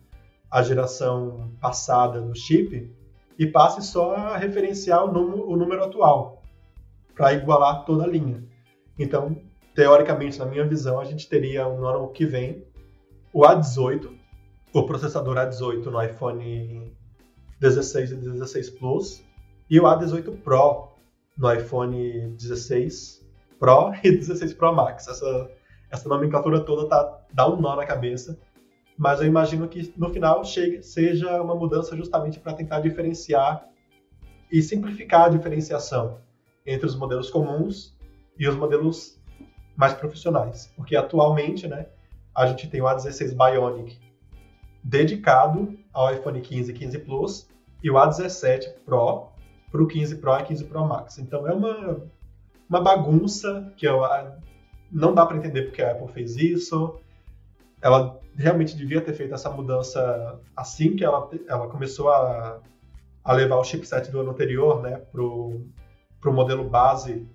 a geração passada do chip e passe só a referenciar o número, o número atual para igualar toda a linha. Então, teoricamente, na minha visão, a gente teria no ano que vem o A18, o processador A18 no iPhone 16 e 16 Plus, e o A18 Pro no iPhone 16 Pro e 16 Pro Max. Essa, essa nomenclatura toda tá, dá um nó na cabeça, mas eu imagino que no final chegue, seja uma mudança justamente para tentar diferenciar e simplificar a diferenciação entre os modelos comuns e os modelos mais profissionais. Porque atualmente, né, a gente tem o A16 Bionic dedicado ao iPhone 15 e 15 Plus e o A17 Pro para o 15 Pro e 15 Pro Max. Então é uma, uma bagunça que eu, não dá para entender porque a Apple fez isso. Ela realmente devia ter feito essa mudança assim que ela, ela começou a, a levar o chipset do ano anterior né, para o modelo base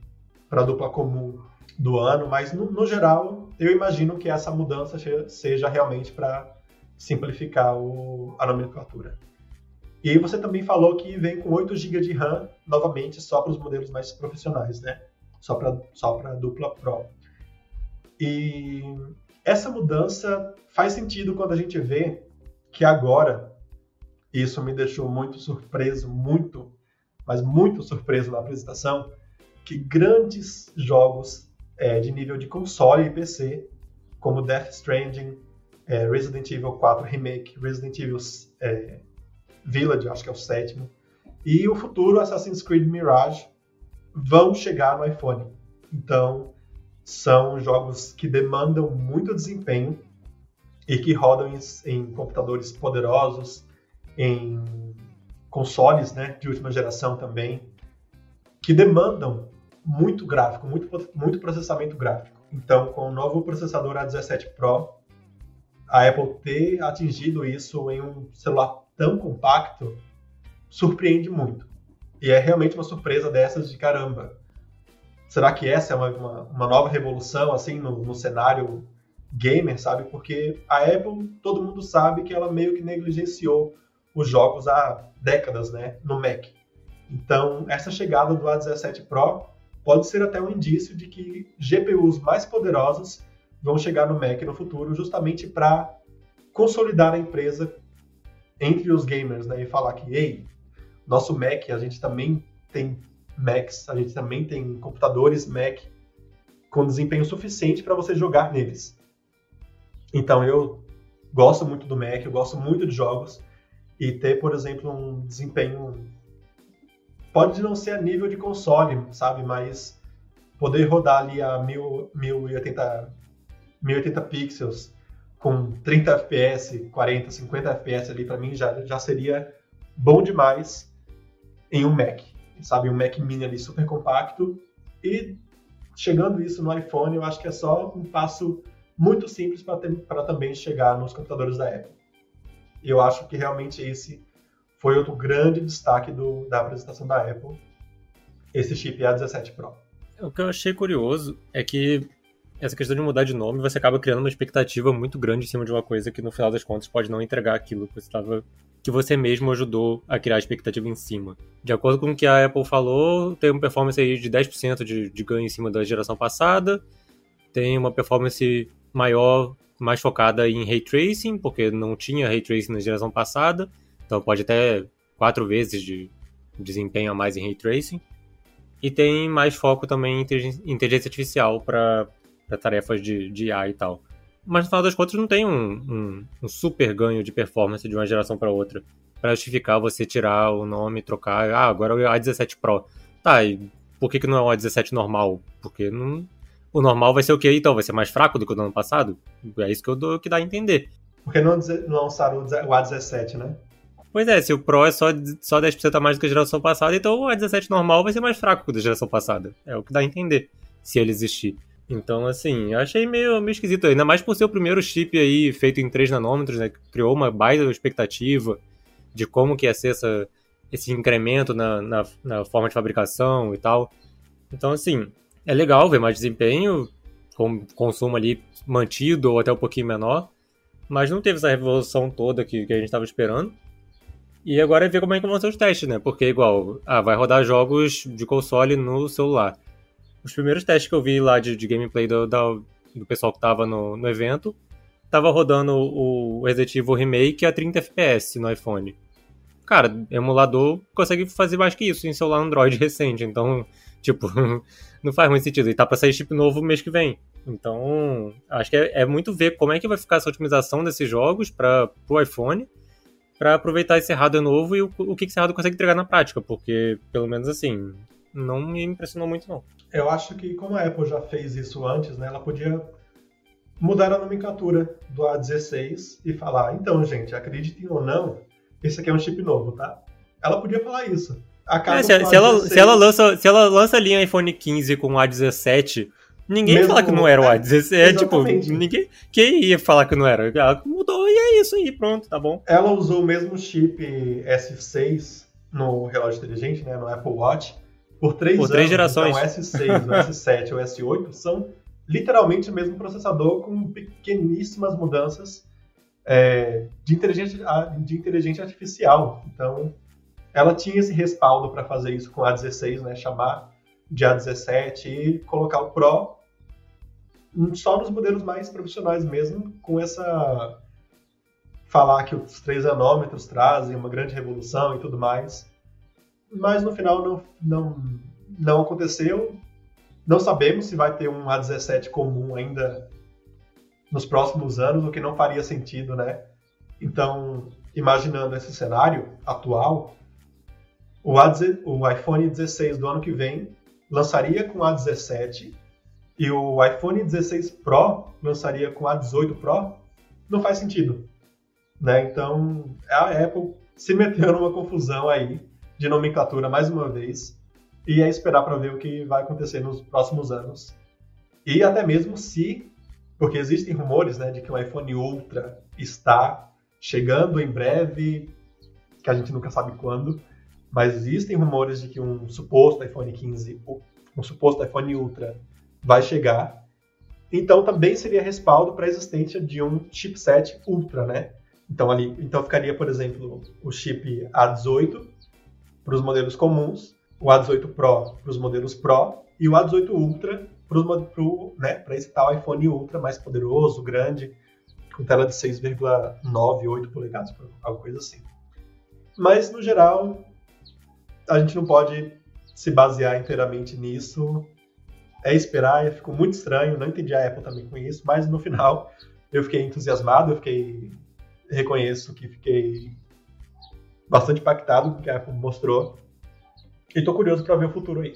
para a dupla comum do ano, mas no, no geral eu imagino que essa mudança seja realmente para simplificar o, a nomenclatura. E você também falou que vem com 8 GB de RAM, novamente, só para os modelos mais profissionais, né? Só para só a dupla Pro. E essa mudança faz sentido quando a gente vê que agora, isso me deixou muito surpreso, muito, mas muito surpreso na apresentação, que grandes jogos é, de nível de console e PC, como Death Stranding, é, Resident Evil 4 Remake, Resident Evil é, Village, acho que é o sétimo, e o futuro Assassin's Creed Mirage vão chegar no iPhone. Então, são jogos que demandam muito desempenho e que rodam em, em computadores poderosos, em consoles né, de última geração também, que demandam muito gráfico, muito, muito processamento gráfico. Então, com o novo processador A17 Pro, a Apple ter atingido isso em um celular tão compacto surpreende muito. E é realmente uma surpresa dessas de caramba. Será que essa é uma, uma, uma nova revolução assim no, no cenário gamer, sabe? Porque a Apple, todo mundo sabe que ela meio que negligenciou os jogos há décadas, né, no Mac. Então, essa chegada do A17 Pro pode ser até um indício de que GPUs mais poderosas vão chegar no Mac no futuro, justamente para consolidar a empresa entre os gamers, né? E falar que, ei, nosso Mac, a gente também tem Macs, a gente também tem computadores Mac com desempenho suficiente para você jogar neles. Então eu gosto muito do Mac, eu gosto muito de jogos e ter, por exemplo, um desempenho pode não ser a nível de console, sabe? Mas poder rodar ali a 1080, 1080 pixels com 30 FPS, 40, 50 FPS ali para mim já, já seria bom demais em um Mac. Sabe, um Mac Mini ali super compacto. E chegando isso no iPhone, eu acho que é só um passo muito simples para também chegar nos computadores da Apple. Eu acho que realmente esse foi outro grande destaque do, da apresentação da Apple, esse chip A17 Pro. O que eu achei curioso é que essa questão de mudar de nome, você acaba criando uma expectativa muito grande em cima de uma coisa que no final das contas pode não entregar aquilo que você estava que você mesmo ajudou a criar a expectativa em cima. De acordo com o que a Apple falou, tem uma performance aí de 10% de, de ganho em cima da geração passada, tem uma performance maior, mais focada em Ray Tracing, porque não tinha Ray Tracing na geração passada, então pode até quatro vezes de desempenho a mais em Ray Tracing. E tem mais foco também em inteligência artificial para tarefas de, de IA e tal. Mas no final das contas não tem um, um, um super ganho de performance de uma geração para outra para justificar você tirar o nome, trocar. Ah, agora é o A17 Pro. Tá, e por que, que não é o A17 normal? Porque não, o normal vai ser o quê? Então, vai ser mais fraco do que o do ano passado? É isso que eu dou que dá a entender. Porque não lançaram o A17, né? Pois é, se o Pro é só, só 10% a mais do que a geração passada, então o A17 normal vai ser mais fraco que o da geração passada. É o que dá a entender, se ele existir. Então, assim, eu achei meio, meio esquisito, ainda mais por ser o primeiro chip aí feito em 3 nanômetros, né? Criou uma baita expectativa de como que ia ser essa, esse incremento na, na, na forma de fabricação e tal. Então, assim, é legal ver mais desempenho, com consumo ali mantido ou até um pouquinho menor, mas não teve essa revolução toda que, que a gente estava esperando. E agora é ver como é que vão ser os testes, né? Porque, igual, ah, vai rodar jogos de console no celular. Os primeiros testes que eu vi lá de, de gameplay do, do pessoal que tava no, no evento, tava rodando o Resident Evil Remake a 30 FPS no iPhone. Cara, emulador consegue fazer mais que isso em celular Android recente, então, tipo, não faz muito sentido. E tá pra sair chip novo mês que vem. Então, acho que é, é muito ver como é que vai ficar essa otimização desses jogos para o iPhone para aproveitar esse hardware novo e o, o que esse hardware consegue entregar na prática, porque, pelo menos assim, não me impressionou muito, não. Eu acho que, como a Apple já fez isso antes, né, ela podia mudar a nomenclatura do A16 e falar: então, gente, acreditem ou não, esse aqui é um chip novo, tá? Ela podia falar isso. É, se, se, ela, se, ela lança, se ela lança ali um iPhone 15 com o A17 Ninguém Mesmo, ia falar que não era o A16. É, tipo, ninguém. Quem ia falar que não era? Ela mudou e é isso aí, pronto, tá bom. Ela usou o mesmo chip S6 no relógio inteligente, né? No Apple Watch, por três, por três gerações. Então, S6, o S7 ou o S8 são literalmente o mesmo processador com pequeníssimas mudanças é, de, inteligência, de inteligência artificial. Então, ela tinha esse respaldo para fazer isso com o A16, né? Chamar de A17 e colocar o Pro só nos modelos mais profissionais mesmo, com essa falar que os 3 nanômetros trazem uma grande revolução e tudo mais. Mas no final não, não, não aconteceu. Não sabemos se vai ter um A17 comum ainda nos próximos anos, o que não faria sentido, né? Então, imaginando esse cenário atual, o, o iPhone 16 do ano que vem lançaria com a 17 e o iPhone 16 Pro lançaria com a 18 Pro, não faz sentido. Né? Então, a Apple se meteu numa confusão aí de nomenclatura mais uma vez e é esperar para ver o que vai acontecer nos próximos anos. E até mesmo se, porque existem rumores né, de que o iPhone Ultra está chegando em breve, que a gente nunca sabe quando, mas existem rumores de que um suposto iPhone 15, um suposto iPhone Ultra vai chegar. Então também seria respaldo para a existência de um chipset Ultra, né? Então ali, então ficaria, por exemplo, o chip A18 para os modelos comuns, o A18 Pro para os modelos Pro e o A18 Ultra para né, esse tal iPhone Ultra mais poderoso, grande, com tela de 6,9, 8 polegadas, alguma coisa assim. Mas no geral, a gente não pode se basear inteiramente nisso. É esperar, ficou muito estranho, não entendi a Apple também com isso, mas no final eu fiquei entusiasmado, eu fiquei reconheço que fiquei bastante impactado com o que a Apple mostrou. E tô curioso para ver o futuro aí.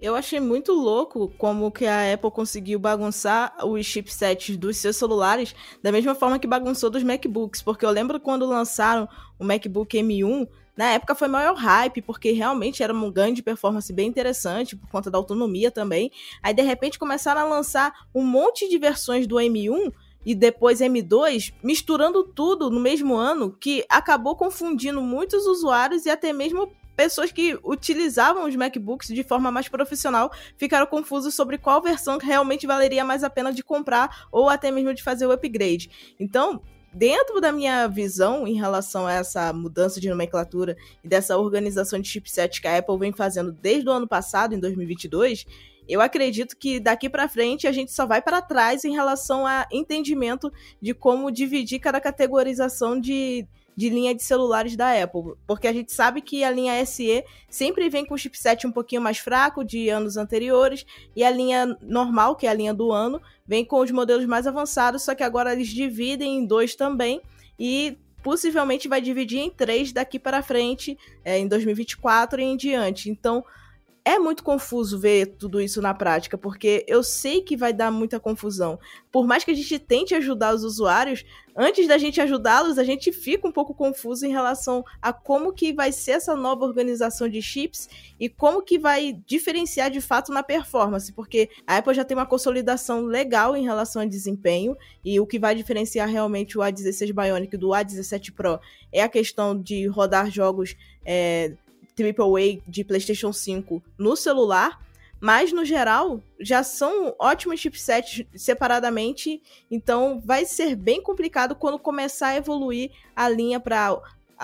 Eu achei muito louco como que a Apple conseguiu bagunçar os chipsets dos seus celulares da mesma forma que bagunçou dos MacBooks, porque eu lembro quando lançaram o MacBook M1, na época foi maior hype, porque realmente era um ganho de performance bem interessante, por conta da autonomia também. Aí de repente começaram a lançar um monte de versões do M1 e depois M2, misturando tudo no mesmo ano, que acabou confundindo muitos usuários e até mesmo pessoas que utilizavam os MacBooks de forma mais profissional ficaram confusos sobre qual versão realmente valeria mais a pena de comprar ou até mesmo de fazer o upgrade. Então, dentro da minha visão em relação a essa mudança de nomenclatura e dessa organização de chipset que a Apple vem fazendo desde o ano passado, em 2022, eu acredito que daqui para frente a gente só vai para trás em relação a entendimento de como dividir cada categorização de de linha de celulares da Apple, porque a gente sabe que a linha SE sempre vem com o chipset um pouquinho mais fraco de anos anteriores, e a linha normal, que é a linha do ano, vem com os modelos mais avançados, só que agora eles dividem em dois também, e possivelmente vai dividir em três daqui para frente, é, em 2024 e em diante. Então, é muito confuso ver tudo isso na prática, porque eu sei que vai dar muita confusão. Por mais que a gente tente ajudar os usuários, antes da gente ajudá-los, a gente fica um pouco confuso em relação a como que vai ser essa nova organização de chips e como que vai diferenciar de fato na performance, porque a Apple já tem uma consolidação legal em relação a desempenho e o que vai diferenciar realmente o A16 Bionic do A17 Pro é a questão de rodar jogos é, AAA de PlayStation 5 no celular, mas no geral já são ótimos chipsets separadamente, então vai ser bem complicado quando começar a evoluir a linha para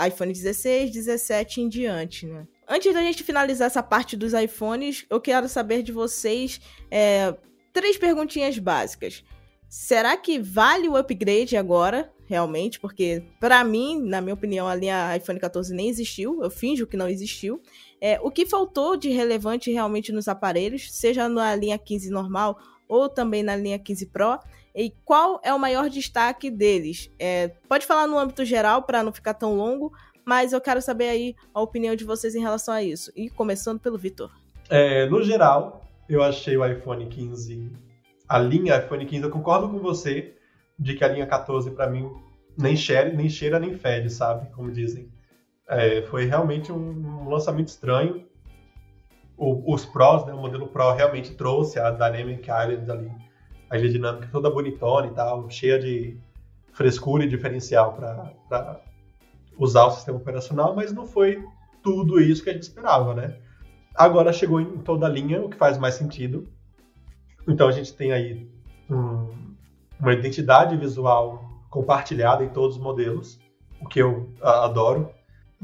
iPhone 16, 17 em diante, né? Antes da gente finalizar essa parte dos iPhones, eu quero saber de vocês é, três perguntinhas básicas. Será que vale o upgrade agora? realmente, porque para mim, na minha opinião, a linha iPhone 14 nem existiu, eu finjo que não existiu. É, o que faltou de relevante realmente nos aparelhos, seja na linha 15 normal ou também na linha 15 Pro, e qual é o maior destaque deles? É, pode falar no âmbito geral para não ficar tão longo, mas eu quero saber aí a opinião de vocês em relação a isso. E começando pelo Vitor. É, no geral, eu achei o iPhone 15, a linha iPhone 15, eu concordo com você, de que a linha 14 para mim nem cheira, nem cheira nem fede, sabe? Como dizem. É, foi realmente um, um lançamento estranho. O, os Pros, né, o modelo Pro realmente trouxe a Dynamic Island ali, a ilha dinâmica toda bonitona e tal, cheia de frescura e diferencial para usar o sistema operacional, mas não foi tudo isso que a gente esperava, né? Agora chegou em toda a linha, o que faz mais sentido. Então a gente tem aí um, uma identidade visual compartilhada em todos os modelos, o que eu adoro.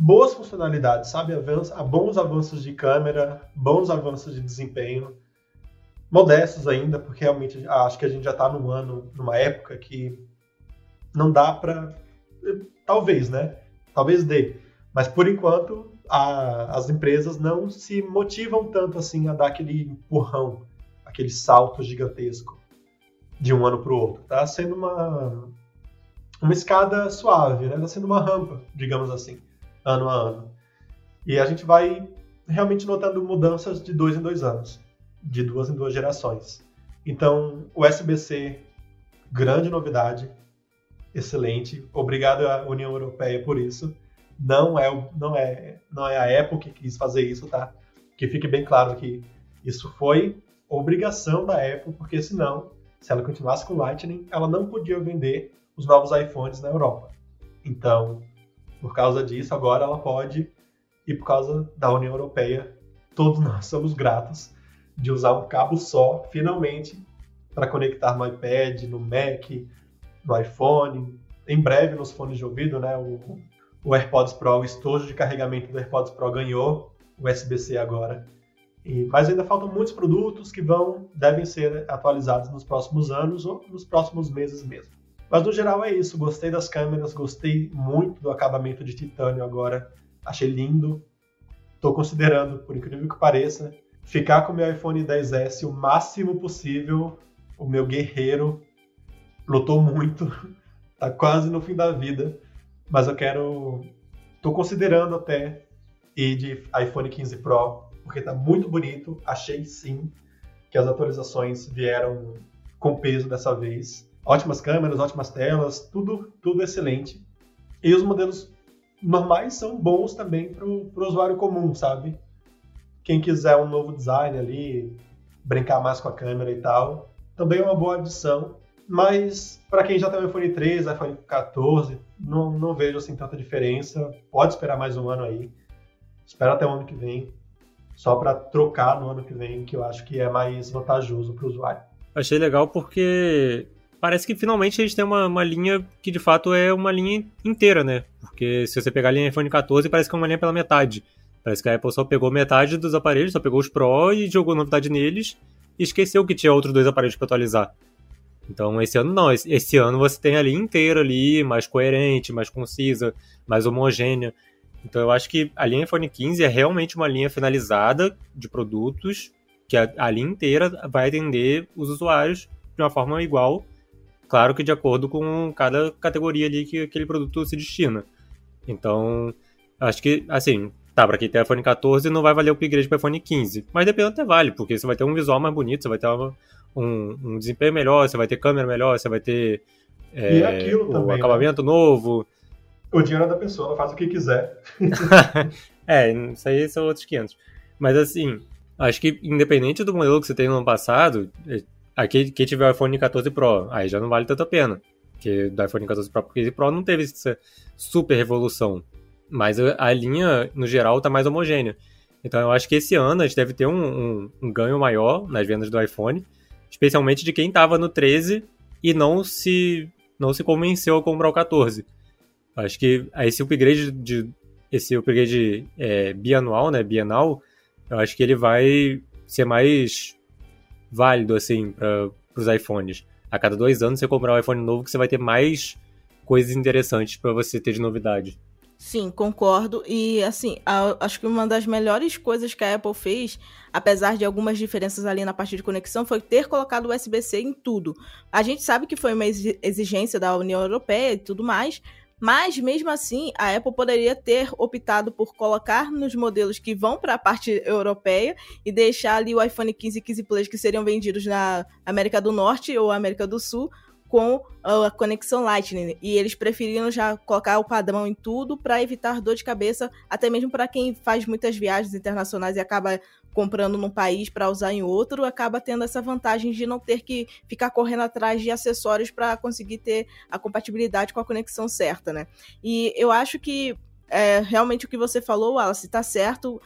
Boas funcionalidades, sabe? Avanço, bons avanços de câmera, bons avanços de desempenho, modestos ainda, porque realmente acho que a gente já está num ano, numa época que não dá para, talvez, né? Talvez dê, mas por enquanto a, as empresas não se motivam tanto assim a dar aquele empurrão, aquele salto gigantesco de um ano para o outro. Está sendo uma, uma escada suave, né? Está sendo uma rampa, digamos assim, ano a ano. E a gente vai realmente notando mudanças de dois em dois anos, de duas em duas gerações. Então, o SBC, grande novidade, excelente. Obrigado à União Europeia por isso. Não é, não é, não é a Apple que quis fazer isso, tá? Que fique bem claro que isso foi obrigação da Apple, porque senão se ela continuasse com Lightning, ela não podia vender os novos iPhones na Europa. Então, por causa disso, agora ela pode, e por causa da União Europeia, todos nós somos gratos de usar um cabo só, finalmente, para conectar no iPad, no Mac, no iPhone, em breve nos fones de ouvido, né? O, o AirPods Pro, o estojo de carregamento do AirPods Pro ganhou USB-C agora. E, mas ainda faltam muitos produtos que vão devem ser atualizados nos próximos anos ou nos próximos meses mesmo. Mas no geral é isso. Gostei das câmeras, gostei muito do acabamento de titânio agora. Achei lindo. Estou considerando, por incrível que pareça, ficar com o meu iPhone 10S o máximo possível. O meu guerreiro lutou muito, tá quase no fim da vida, mas eu quero, estou considerando até ir de iPhone 15 Pro porque tá muito bonito. Achei sim que as atualizações vieram com peso dessa vez. Ótimas câmeras, ótimas telas, tudo, tudo excelente. E os modelos normais são bons também para o usuário comum, sabe? Quem quiser um novo design ali, brincar mais com a câmera e tal, também é uma boa adição. Mas para quem já tem o iPhone 13, iPhone 14, não, não vejo assim tanta diferença. Pode esperar mais um ano aí. Espera até o ano que vem, só para trocar no ano que vem, que eu acho que é mais vantajoso para o usuário. Achei legal porque parece que finalmente gente tem uma, uma linha que de fato é uma linha inteira, né? Porque se você pegar a linha iPhone 14, parece que é uma linha pela metade. Parece que a Apple só pegou metade dos aparelhos, só pegou os Pro e jogou novidade neles e esqueceu que tinha outros dois aparelhos para atualizar. Então esse ano não, esse ano você tem a linha inteira ali, mais coerente, mais concisa, mais homogênea. Então eu acho que a linha iPhone 15 é realmente uma linha finalizada de produtos que a, a linha inteira vai atender os usuários de uma forma igual Claro que de acordo com cada categoria ali que aquele produto se destina. Então, acho que, assim, tá, pra quem tem iPhone 14 não vai valer o upgrade para iPhone 15. Mas depende até vale, porque você vai ter um visual mais bonito, você vai ter uma, um, um, desempenho melhor, você vai ter câmera melhor, você vai ter é, o também, né? acabamento né? novo. O dinheiro é da pessoa, ela faz o que quiser. é, isso aí são outros 500. Mas assim, acho que independente do modelo que você tem no ano passado, Aqui, quem tiver o iPhone 14 Pro, aí já não vale tanta pena. Porque do iPhone 14 Pro pro 15 Pro não teve essa super revolução. Mas a linha, no geral, tá mais homogênea. Então eu acho que esse ano a gente deve ter um, um, um ganho maior nas vendas do iPhone. Especialmente de quem tava no 13 e não se, não se convenceu a comprar o 14. Acho que esse upgrade de esse upgrade é, bianual, né, bienal, eu acho que ele vai ser mais válido, assim, para os iPhones. A cada dois anos você comprar um iPhone novo que você vai ter mais coisas interessantes para você ter de novidade. Sim, concordo. E assim, a, acho que uma das melhores coisas que a Apple fez, apesar de algumas diferenças ali na parte de conexão, foi ter colocado o USB-C em tudo. A gente sabe que foi uma exigência da União Europeia e tudo mais, mas mesmo assim, a Apple poderia ter optado por colocar nos modelos que vão para a parte europeia e deixar ali o iPhone 15 e 15 Plus que seriam vendidos na América do Norte ou América do Sul com a conexão Lightning. E eles preferiram já colocar o padrão em tudo para evitar dor de cabeça, até mesmo para quem faz muitas viagens internacionais e acaba comprando num país para usar em outro, acaba tendo essa vantagem de não ter que ficar correndo atrás de acessórios para conseguir ter a compatibilidade com a conexão certa, né? E eu acho que é, realmente o que você falou, Wallace, está certo.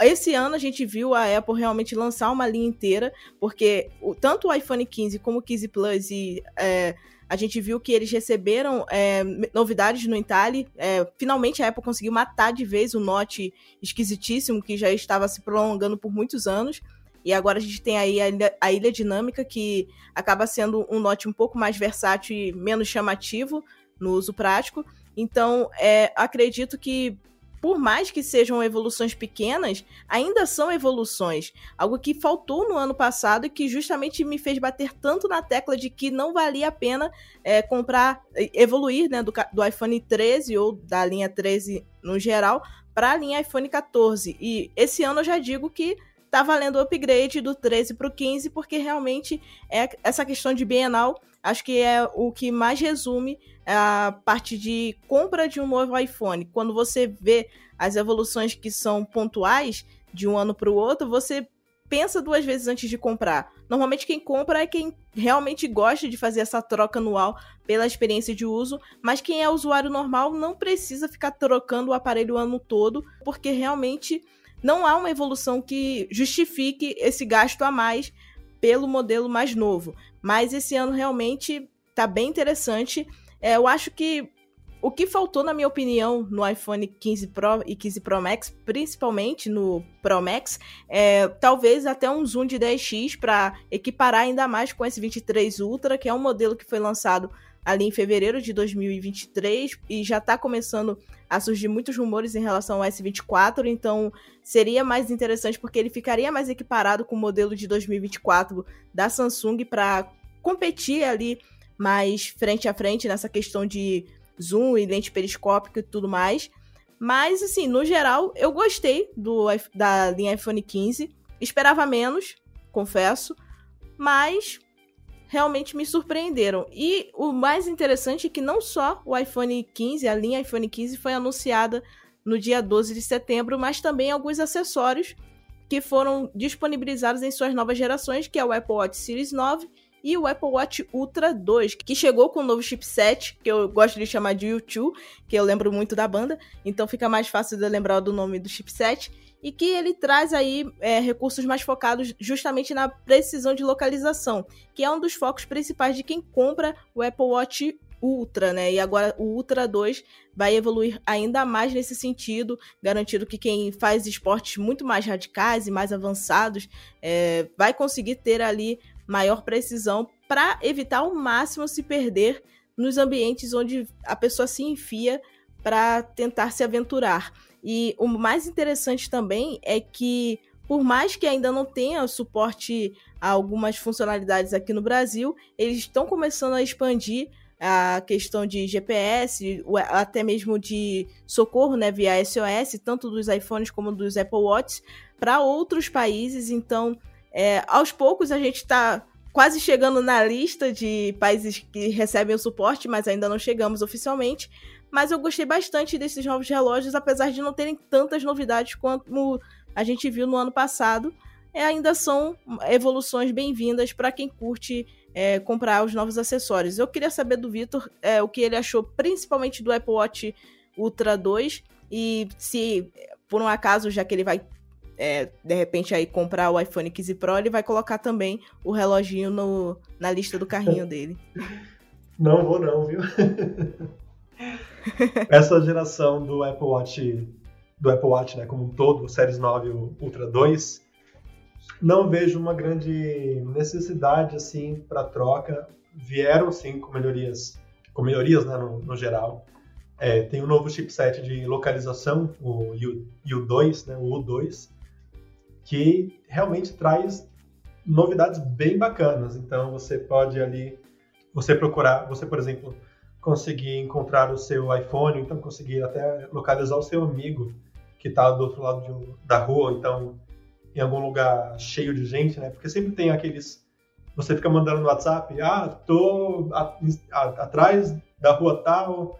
Esse ano a gente viu a Apple realmente lançar uma linha inteira, porque o, tanto o iPhone 15 como o 15 Plus e é, a gente viu que eles receberam é, novidades no Entalhe. É, finalmente a Apple conseguiu matar de vez o Note esquisitíssimo que já estava se prolongando por muitos anos. E agora a gente tem aí a ilha, a ilha dinâmica, que acaba sendo um Note um pouco mais versátil e menos chamativo no uso prático. Então, é, acredito que por mais que sejam evoluções pequenas, ainda são evoluções. Algo que faltou no ano passado e que justamente me fez bater tanto na tecla de que não valia a pena é, comprar, evoluir né, do, do iPhone 13 ou da linha 13 no geral para a linha iPhone 14. E esse ano eu já digo que tá valendo o upgrade do 13 para o 15, porque realmente é essa questão de bienal, acho que é o que mais resume a parte de compra de um novo iPhone. Quando você vê as evoluções que são pontuais de um ano para o outro, você pensa duas vezes antes de comprar. Normalmente quem compra é quem realmente gosta de fazer essa troca anual pela experiência de uso, mas quem é usuário normal não precisa ficar trocando o aparelho o ano todo, porque realmente não há uma evolução que justifique esse gasto a mais pelo modelo mais novo. Mas esse ano realmente está bem interessante é, eu acho que o que faltou, na minha opinião, no iPhone 15 Pro e 15 Pro Max, principalmente no Pro Max, é talvez até um zoom de 10x para equiparar ainda mais com esse 23 Ultra, que é um modelo que foi lançado ali em fevereiro de 2023 e já está começando a surgir muitos rumores em relação ao S24, então seria mais interessante porque ele ficaria mais equiparado com o modelo de 2024 da Samsung para competir ali mais frente a frente nessa questão de zoom e lente periscópica e tudo mais. Mas, assim, no geral, eu gostei do, da linha iPhone 15. Esperava menos, confesso. Mas realmente me surpreenderam. E o mais interessante é que não só o iPhone 15, a linha iPhone 15 foi anunciada no dia 12 de setembro, mas também alguns acessórios que foram disponibilizados em suas novas gerações, que é o Apple Watch Series 9 e o Apple Watch Ultra 2, que chegou com o novo chipset, que eu gosto de chamar de U2, que eu lembro muito da banda, então fica mais fácil de lembrar do nome do chipset, e que ele traz aí é, recursos mais focados justamente na precisão de localização, que é um dos focos principais de quem compra o Apple Watch Ultra, né? E agora o Ultra 2 vai evoluir ainda mais nesse sentido, garantindo que quem faz esportes muito mais radicais e mais avançados é, vai conseguir ter ali maior precisão para evitar ao máximo se perder nos ambientes onde a pessoa se enfia para tentar se aventurar. E o mais interessante também é que, por mais que ainda não tenha suporte a algumas funcionalidades aqui no Brasil, eles estão começando a expandir a questão de GPS, até mesmo de socorro né, via SOS, tanto dos iPhones como dos Apple Watch, para outros países. Então, é, aos poucos a gente está quase chegando na lista de países que recebem o suporte, mas ainda não chegamos oficialmente. Mas eu gostei bastante desses novos relógios, apesar de não terem tantas novidades quanto a gente viu no ano passado. É, ainda são evoluções bem-vindas para quem curte é, comprar os novos acessórios. Eu queria saber do Vitor é, o que ele achou principalmente do Apple Watch Ultra 2 e se, por um acaso, já que ele vai é, de repente aí comprar o iPhone 15 Pro, ele vai colocar também o reloginho no, na lista do carrinho dele. Não vou não, viu? Essa geração do Apple Watch, do Apple Watch, né, como um todo, o Series 9 e o Ultra 2, não vejo uma grande necessidade assim para troca. Vieram sim com melhorias, com melhorias né, no, no geral. É, tem um novo chipset de localização, o U, U2, né, o U2, que realmente traz novidades bem bacanas. Então você pode ali, você procurar, você por exemplo, conseguir encontrar o seu iPhone, então conseguir até localizar o seu amigo que está do outro lado de, da rua, então em algum lugar cheio de gente, né? Porque sempre tem aqueles. Você fica mandando no WhatsApp, ah, tô a, a, atrás da rua tal,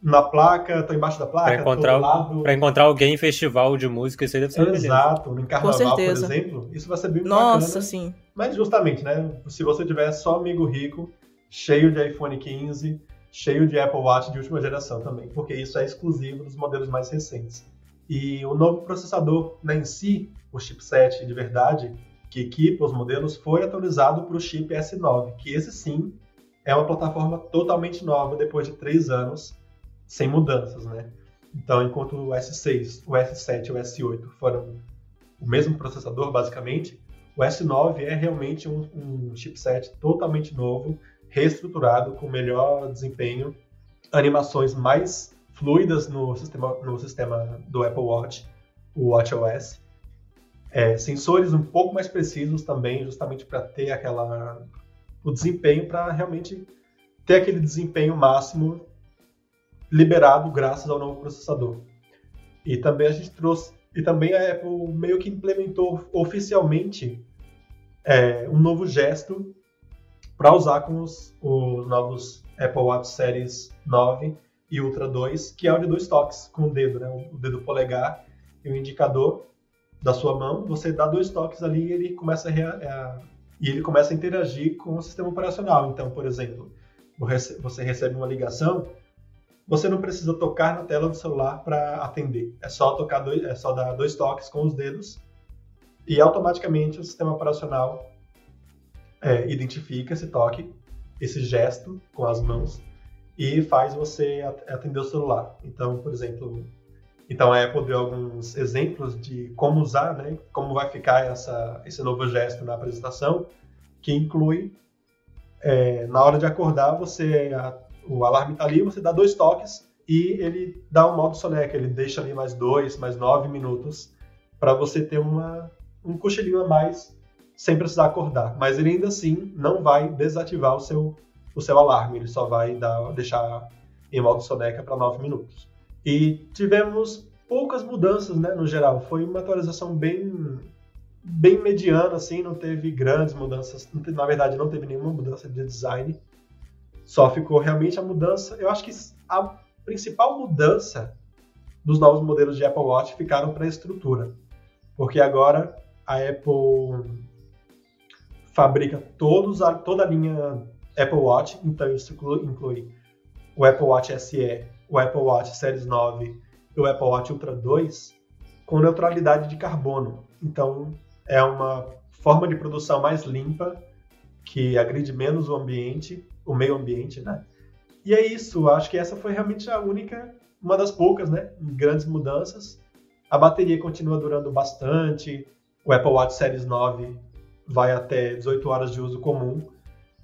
na placa, tô embaixo da placa, pra encontrar, lado... Pra encontrar alguém em festival de música, isso aí deve ser Exato, no carnaval, por exemplo, isso vai ser bem Nossa, bacana. sim. Mas justamente, né, se você tiver só amigo rico, cheio de iPhone 15, cheio de Apple Watch de última geração também, porque isso é exclusivo dos modelos mais recentes. E o novo processador né, em si, o chipset de verdade, que equipa os modelos, foi atualizado para o chip S9, que esse sim é uma plataforma totalmente nova depois de três anos sem mudanças, né? Então, enquanto o S6, o S7 e o S8 foram o mesmo processador, basicamente, o S9 é realmente um, um chipset totalmente novo, reestruturado, com melhor desempenho, animações mais fluidas no sistema, no sistema do Apple Watch, o WatchOS, é, sensores um pouco mais precisos também, justamente para ter aquela o desempenho para realmente ter aquele desempenho máximo liberado graças ao novo processador. E também a gente trouxe e também a Apple meio que implementou oficialmente é, um novo gesto para usar com os, os, novos Apple Watch Series 9 e Ultra 2, que é o de dois toques com o dedo, né? o dedo polegar e o indicador da sua mão. Você dá dois toques ali e ele começa a, a e ele começa a interagir com o sistema operacional. Então, por exemplo, você recebe uma ligação, você não precisa tocar na tela do celular para atender. É só tocar dois, é só dar dois toques com os dedos e automaticamente o sistema operacional é, identifica esse toque, esse gesto com as mãos e faz você atender o celular. Então, por exemplo, então a Apple deu alguns exemplos de como usar, né, como vai ficar essa, esse novo gesto na apresentação, que inclui é, na hora de acordar você a, o alarme está ali, você dá dois toques e ele dá um modo soneca, ele deixa ali mais dois, mais nove minutos para você ter uma, um cochilinho a mais sem precisar acordar. Mas ele ainda assim não vai desativar o seu, o seu alarme, ele só vai dar, deixar em modo soneca para nove minutos. E tivemos poucas mudanças, né, no geral. Foi uma atualização bem bem mediana, assim, não teve grandes mudanças. Na verdade, não teve nenhuma mudança de design. Só ficou realmente a mudança. Eu acho que a principal mudança dos novos modelos de Apple Watch ficaram para a estrutura. Porque agora a Apple fabrica todos a, toda a linha Apple Watch, então isso inclui, o Apple Watch SE, o Apple Watch Series 9 e o Apple Watch Ultra 2 com neutralidade de carbono. Então é uma forma de produção mais limpa que agride menos o ambiente, o meio ambiente, né? E é isso, acho que essa foi realmente a única, uma das poucas, né, grandes mudanças. A bateria continua durando bastante, o Apple Watch Series 9 vai até 18 horas de uso comum,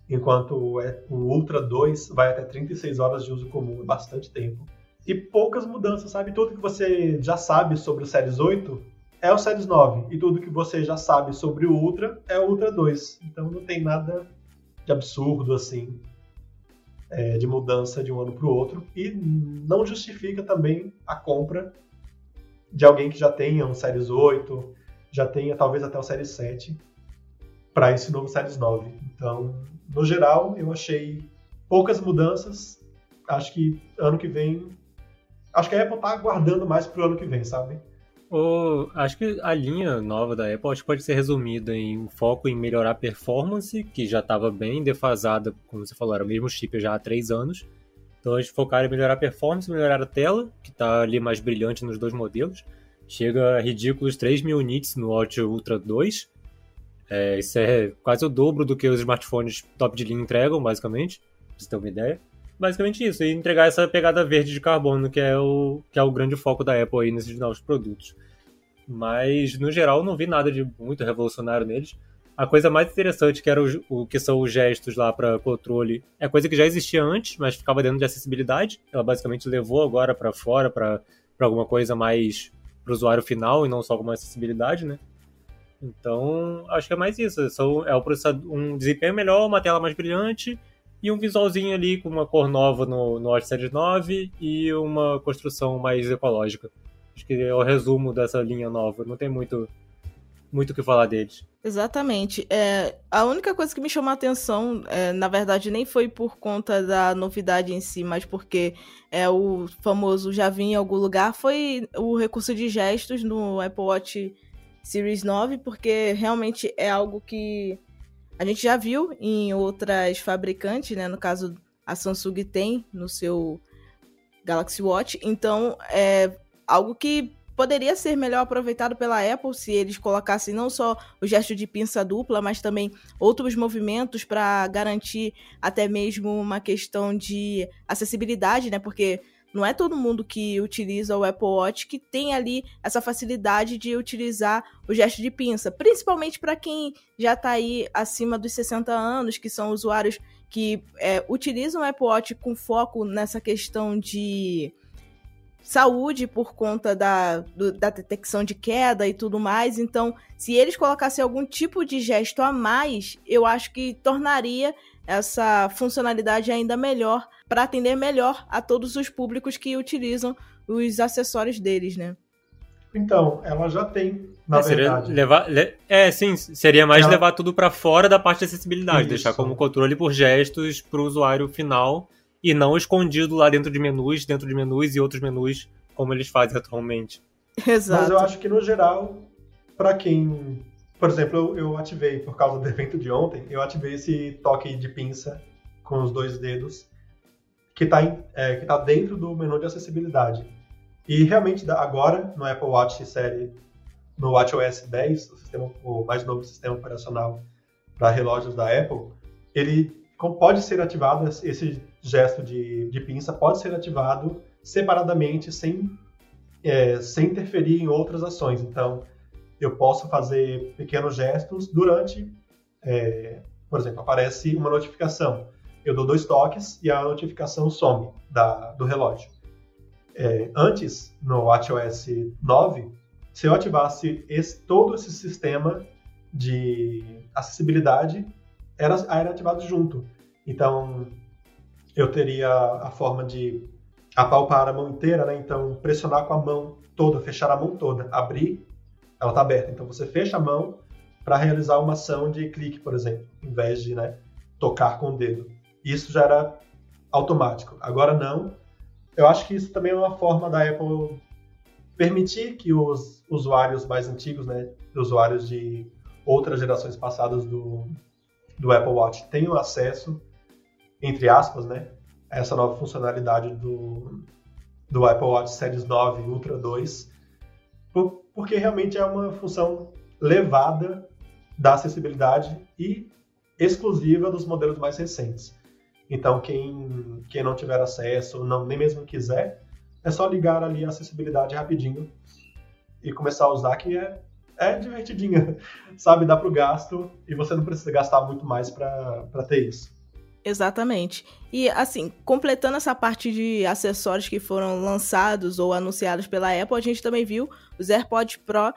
enquanto o Ultra 2 vai até 36 horas de uso comum, é bastante tempo. E poucas mudanças, sabe? Tudo que você já sabe sobre o Series 8 é o Series 9, e tudo que você já sabe sobre o Ultra é o Ultra 2. Então não tem nada de absurdo assim, é, de mudança de um ano para o outro, e não justifica também a compra de alguém que já tenha um Series 8, já tenha talvez até o Series 7 para esse novo Series 9. Então, no geral, eu achei poucas mudanças. Acho que ano que vem. Acho que a Apple está aguardando mais para o ano que vem, sabe? Oh, acho que a linha nova da Apple acho que pode ser resumida em um foco em melhorar a performance, que já estava bem defasada, como você falou, era o mesmo chip já há três anos. Então eles focaram em melhorar a performance, melhorar a tela, que está ali mais brilhante nos dois modelos. Chega a ridículos 3 mil nits no Watch Ultra 2, é, isso é quase o dobro do que os smartphones top de linha entregam, basicamente, pra você ter uma ideia. Basicamente isso, e entregar essa pegada verde de carbono, que é o, que é o grande foco da Apple aí nesses novos produtos. Mas, no geral, não vi nada de muito revolucionário neles. A coisa mais interessante, que era o, o que são os gestos lá para controle, é coisa que já existia antes, mas ficava dentro de acessibilidade. Ela basicamente levou agora para fora, para alguma coisa mais para o usuário final e não só como acessibilidade, né? Então, acho que é mais isso. São, é um desempenho melhor, uma tela mais brilhante e um visualzinho ali com uma cor nova no, no Watch Series 9 e uma construção mais ecológica. Acho que é o resumo dessa linha nova. Não tem muito muito o que falar deles. Exatamente. É, a única coisa que me chamou a atenção, é, na verdade, nem foi por conta da novidade em si, mas porque é o famoso já vi em algum lugar, foi o recurso de gestos no Apple Watch Series 9, porque realmente é algo que a gente já viu em outras fabricantes, né? No caso, a Samsung tem no seu Galaxy Watch. Então, é algo que poderia ser melhor aproveitado pela Apple se eles colocassem não só o gesto de pinça dupla, mas também outros movimentos para garantir até mesmo uma questão de acessibilidade, né? Porque não é todo mundo que utiliza o Apple Watch que tem ali essa facilidade de utilizar o gesto de pinça, principalmente para quem já está aí acima dos 60 anos, que são usuários que é, utilizam o Apple Watch com foco nessa questão de saúde por conta da, do, da detecção de queda e tudo mais. Então, se eles colocassem algum tipo de gesto a mais, eu acho que tornaria essa funcionalidade ainda melhor para atender melhor a todos os públicos que utilizam os acessórios deles, né? Então, ela já tem, na é, verdade. Levar, le, é, sim, seria mais ela... levar tudo para fora da parte de acessibilidade, Isso. deixar como controle por gestos para o usuário final e não escondido lá dentro de menus, dentro de menus e outros menus, como eles fazem atualmente. Exato. Mas eu acho que no geral, para quem por exemplo, eu, eu, ativei, por causa do evento de ontem, eu ativei esse toque de pinça com os dois dedos, que está é, tá dentro do menu de acessibilidade. E realmente, agora, no Apple Watch série, no WatchOS 10, o, sistema, o mais novo sistema operacional para relógios da Apple, ele pode ser ativado, esse gesto de, de pinça pode ser ativado separadamente, sem, é, sem interferir em outras ações. Então, eu posso fazer pequenos gestos durante, é, por exemplo, aparece uma notificação. Eu dou dois toques e a notificação some da, do relógio. É, antes, no WatchOS 9, se eu ativasse esse, todo esse sistema de acessibilidade, era, era ativado junto. Então, eu teria a forma de apalpar a mão inteira, né? Então, pressionar com a mão toda, fechar a mão toda, abrir, ela está aberta. Então, você fecha a mão para realizar uma ação de clique, por exemplo, em vez de né, tocar com o dedo. Isso já era automático. Agora não. Eu acho que isso também é uma forma da Apple permitir que os usuários mais antigos, né, usuários de outras gerações passadas do, do Apple Watch tenham acesso, entre aspas, né, a essa nova funcionalidade do, do Apple Watch Series 9 Ultra 2, por, porque realmente é uma função levada da acessibilidade e exclusiva dos modelos mais recentes. Então, quem, quem não tiver acesso, não, nem mesmo quiser, é só ligar ali a acessibilidade rapidinho e começar a usar, que é, é divertidinha, sabe? Dá para o gasto e você não precisa gastar muito mais para ter isso. Exatamente. E assim, completando essa parte de acessórios que foram lançados ou anunciados pela Apple, a gente também viu os AirPods Pro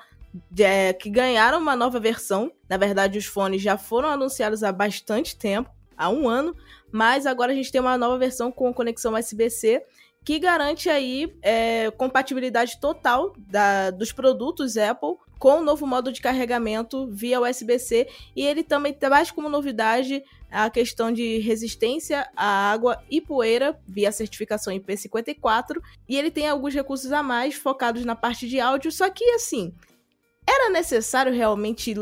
é, que ganharam uma nova versão. Na verdade, os fones já foram anunciados há bastante tempo, há um ano, mas agora a gente tem uma nova versão com conexão USB-C que garante aí é, compatibilidade total da, dos produtos Apple com o novo modo de carregamento via USB-C e ele também traz como novidade a questão de resistência à água e poeira via certificação IP54 e ele tem alguns recursos a mais focados na parte de áudio, só que assim, era necessário realmente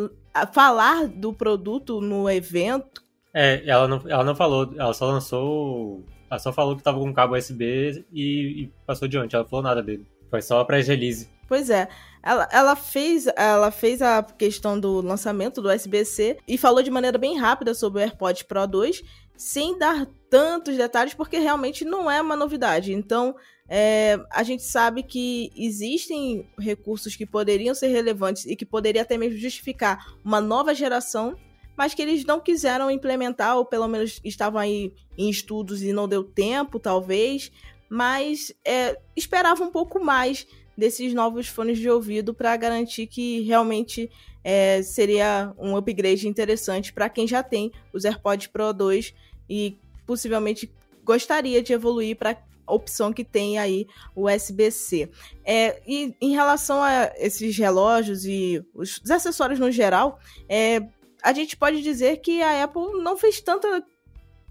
falar do produto no evento? É, ela não, ela não falou, ela só lançou. Ela só falou que tava com cabo USB e, e passou adiante, ela falou nada dele. Foi só pra release. Pois é. Ela, ela, fez, ela fez a questão do lançamento do USB-C e falou de maneira bem rápida sobre o AirPods Pro 2, sem dar tantos detalhes, porque realmente não é uma novidade. Então, é, a gente sabe que existem recursos que poderiam ser relevantes e que poderia até mesmo justificar uma nova geração, mas que eles não quiseram implementar, ou pelo menos estavam aí em estudos e não deu tempo, talvez, mas é, esperava um pouco mais desses novos fones de ouvido para garantir que realmente é, seria um upgrade interessante para quem já tem os AirPods Pro 2 e possivelmente gostaria de evoluir para opção que tem aí o USB-C. É, e em relação a esses relógios e os, os acessórios no geral, é, a gente pode dizer que a Apple não fez tanta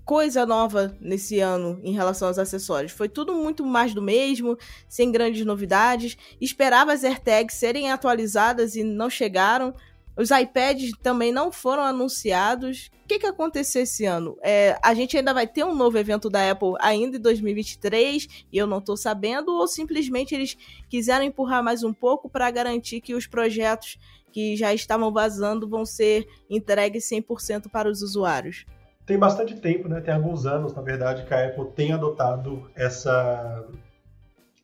coisa nova nesse ano em relação aos acessórios. Foi tudo muito mais do mesmo, sem grandes novidades. Esperava as AirTags serem atualizadas e não chegaram. Os iPads também não foram anunciados. O que, que aconteceu esse ano? É, a gente ainda vai ter um novo evento da Apple ainda em 2023 e eu não estou sabendo, ou simplesmente eles quiseram empurrar mais um pouco para garantir que os projetos que já estavam vazando vão ser entregues 100% para os usuários? Tem bastante tempo, né? Tem alguns anos, na verdade, que a Apple tem adotado essa,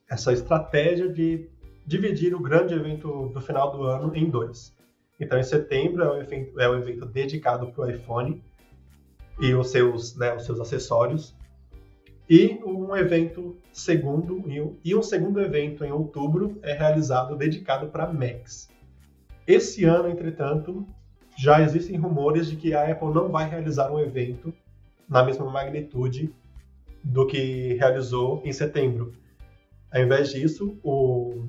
essa estratégia de dividir o grande evento do final do ano em dois. Então, em setembro é o evento, é o evento dedicado para o iPhone e os seus, né, os seus acessórios. E um evento segundo e um segundo evento em outubro é realizado dedicado para Macs. Esse ano, entretanto, já existem rumores de que a Apple não vai realizar um evento na mesma magnitude do que realizou em setembro. Ao invés disso, o,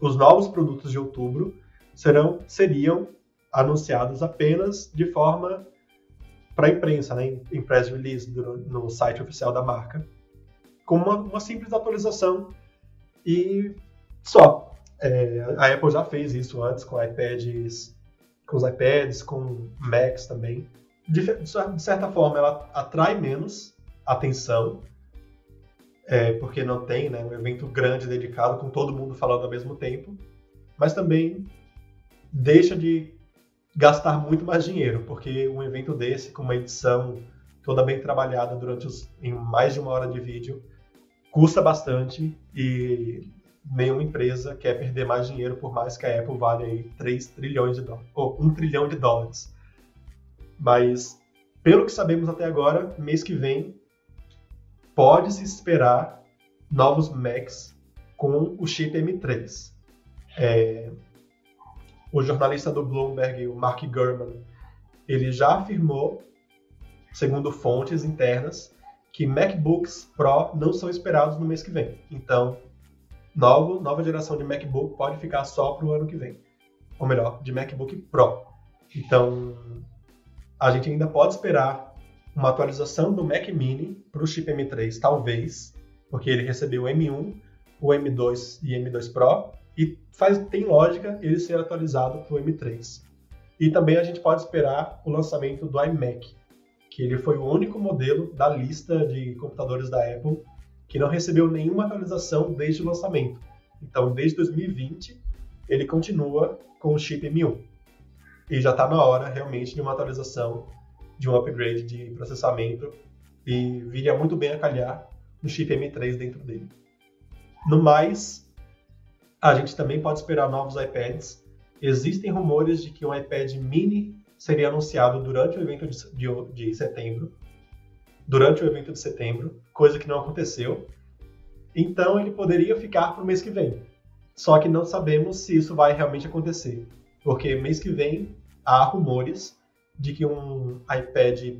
os novos produtos de outubro serão seriam anunciados apenas de forma para a imprensa, né, em press release do, no site oficial da marca, com uma, uma simples atualização e só. É, a Apple já fez isso antes com iPads, com os iPads, com Macs também. De, de certa forma, ela atrai menos atenção, é, porque não tem né, um evento grande dedicado com todo mundo falando ao mesmo tempo, mas também deixa de gastar muito mais dinheiro, porque um evento desse, com uma edição toda bem trabalhada durante os, em mais de uma hora de vídeo, custa bastante e nenhuma empresa quer perder mais dinheiro, por mais que a Apple vale aí 3 trilhões de dólares, ou 1 trilhão de dólares. Mas, pelo que sabemos até agora, mês que vem, pode-se esperar novos Macs com o chip M3. É, o jornalista do Bloomberg, o Mark Gurman, ele já afirmou, segundo fontes internas, que MacBooks Pro não são esperados no mês que vem. Então, novo, nova geração de MacBook pode ficar só para o ano que vem. Ou melhor, de MacBook Pro. Então, a gente ainda pode esperar uma atualização do Mac Mini para o chip M3, talvez, porque ele recebeu o M1, o M2 e M2 Pro, e faz, tem lógica ele ser atualizado para o M3. E também a gente pode esperar o lançamento do iMac, que ele foi o único modelo da lista de computadores da Apple que não recebeu nenhuma atualização desde o lançamento. Então, desde 2020, ele continua com o chip M1. E já está na hora, realmente, de uma atualização, de um upgrade de processamento, e viria muito bem a calhar no chip M3 dentro dele. No mais, a gente também pode esperar novos iPads. Existem rumores de que um iPad mini seria anunciado durante o evento de, de, de setembro, durante o evento de setembro, coisa que não aconteceu. Então ele poderia ficar para o mês que vem. Só que não sabemos se isso vai realmente acontecer, porque mês que vem há rumores de que um iPad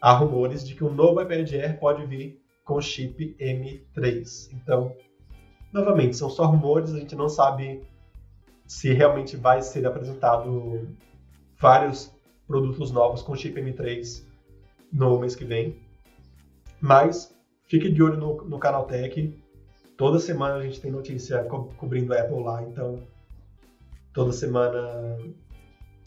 há rumores de que um novo iPad Air pode vir com chip M3. Então, novamente, são só rumores, a gente não sabe se realmente vai ser apresentado vários produtos novos com chip M3 no mês que vem. Mas fique de olho no, no canal Tech. Toda semana a gente tem notícia co cobrindo a Apple lá, então toda semana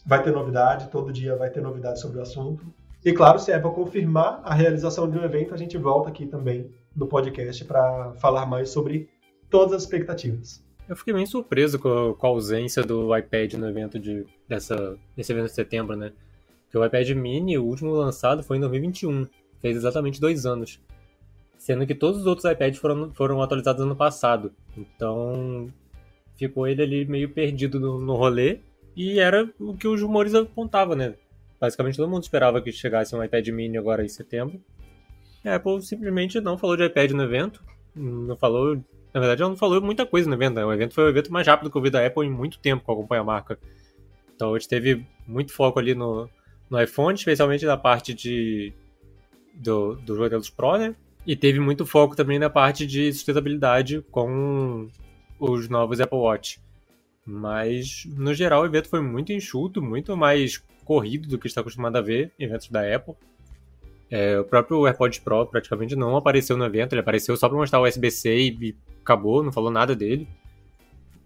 vai ter novidade, todo dia vai ter novidade sobre o assunto. E claro, se a Apple confirmar a realização de um evento, a gente volta aqui também no podcast para falar mais sobre todas as expectativas. Eu fiquei bem surpreso com a, ausência do iPad no evento de, dessa, desse evento de setembro, né? Porque o iPad mini, o último lançado, foi em 2021. Fez exatamente dois anos. Sendo que todos os outros iPads foram, foram atualizados ano passado. Então, ficou ele ali meio perdido no, no rolê. E era o que os rumores apontavam, né? Basicamente todo mundo esperava que chegasse um iPad mini agora em setembro. A Apple simplesmente não falou de iPad no evento. Não falou na verdade, ela não falou muita coisa no evento. Né? O evento foi o evento mais rápido que eu vi da Apple em muito tempo que eu acompanho a marca. Então a gente teve muito foco ali no, no iPhone, especialmente na parte de do, dos modelos Pro, né? E teve muito foco também na parte de sustentabilidade com os novos Apple Watch. Mas, no geral, o evento foi muito enxuto, muito mais corrido do que está acostumado a ver eventos da Apple. É, o próprio AirPods Pro praticamente não apareceu no evento, ele apareceu só para mostrar o USB-C e acabou, não falou nada dele.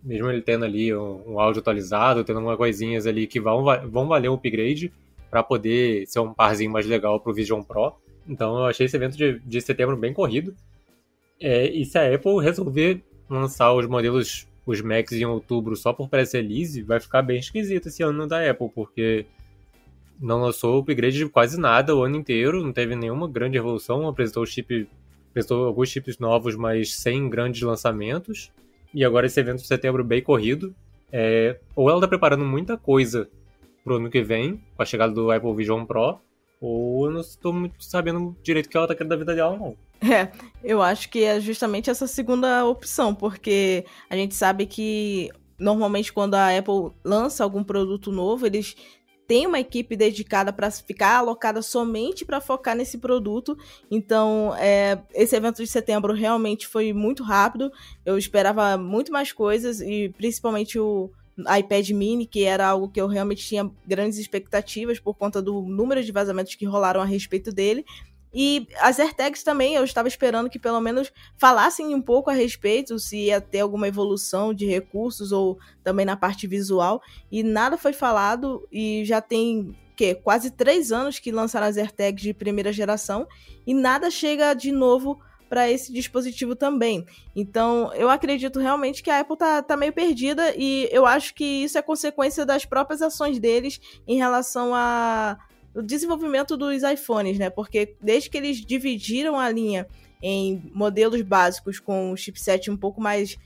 Mesmo ele tendo ali um, um áudio atualizado, tendo umas coisinhas ali que vão, vão valer um upgrade para poder ser um parzinho mais legal pro Vision Pro. Então eu achei esse evento de, de setembro bem corrido. É, e se a Apple resolver lançar os modelos, os Macs em outubro só por press release, vai ficar bem esquisito esse ano da Apple, porque não lançou upgrade de quase nada o ano inteiro, não teve nenhuma grande evolução, apresentou o chip apresentou alguns chips novos, mas sem grandes lançamentos. E agora esse evento de setembro bem corrido. É, ou ela está preparando muita coisa pro ano que vem, com a chegada do Apple Vision Pro, ou eu não estou muito sabendo direito o que ela está querendo da vida dela, não. É, eu acho que é justamente essa segunda opção, porque a gente sabe que normalmente quando a Apple lança algum produto novo, eles tem uma equipe dedicada para ficar alocada somente para focar nesse produto. Então, é, esse evento de setembro realmente foi muito rápido. Eu esperava muito mais coisas e principalmente o iPad mini, que era algo que eu realmente tinha grandes expectativas por conta do número de vazamentos que rolaram a respeito dele. E as AirTags também, eu estava esperando que pelo menos falassem um pouco a respeito, se ia ter alguma evolução de recursos ou também na parte visual. E nada foi falado e já tem que quase três anos que lançaram as AirTags de primeira geração e nada chega de novo para esse dispositivo também. Então, eu acredito realmente que a Apple tá, tá meio perdida e eu acho que isso é consequência das próprias ações deles em relação a o desenvolvimento dos iPhones, né? Porque desde que eles dividiram a linha em modelos básicos com o chipset um pouco mais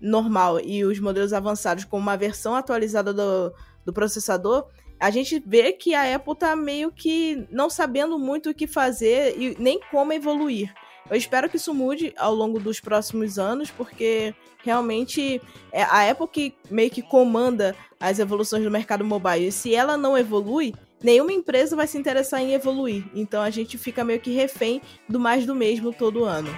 normal e os modelos avançados com uma versão atualizada do, do processador, a gente vê que a Apple tá meio que não sabendo muito o que fazer e nem como evoluir. Eu espero que isso mude ao longo dos próximos anos, porque realmente é a Apple que meio que comanda as evoluções do mercado mobile. E se ela não evolui, nenhuma empresa vai se interessar em evoluir. Então a gente fica meio que refém do mais do mesmo todo ano.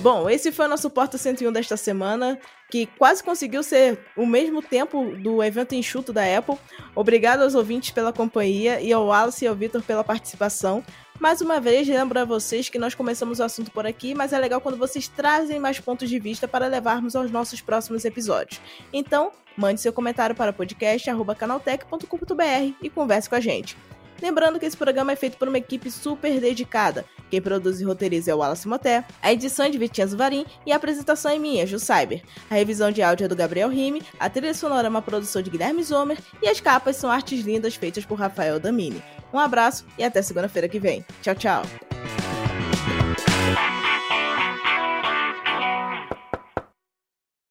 Bom, esse foi o nosso Porta 101 desta semana, que quase conseguiu ser o mesmo tempo do evento enxuto da Apple. Obrigado aos ouvintes pela companhia e ao Wallace e ao Vitor pela participação. Mais uma vez, lembro a vocês que nós começamos o assunto por aqui, mas é legal quando vocês trazem mais pontos de vista para levarmos aos nossos próximos episódios. Então, mande seu comentário para podcast.canaltech.com.br e converse com a gente. Lembrando que esse programa é feito por uma equipe super dedicada. Quem produz e roteiriza é o Wallace Moté, a edição é de Vitinha Zuvarim e a apresentação é minha, Ju Cyber. A revisão de áudio é do Gabriel Rime, a trilha sonora é uma produção de Guilherme Zomer e as capas são artes lindas feitas por Rafael Damini. Um abraço e até segunda-feira que vem. Tchau, tchau!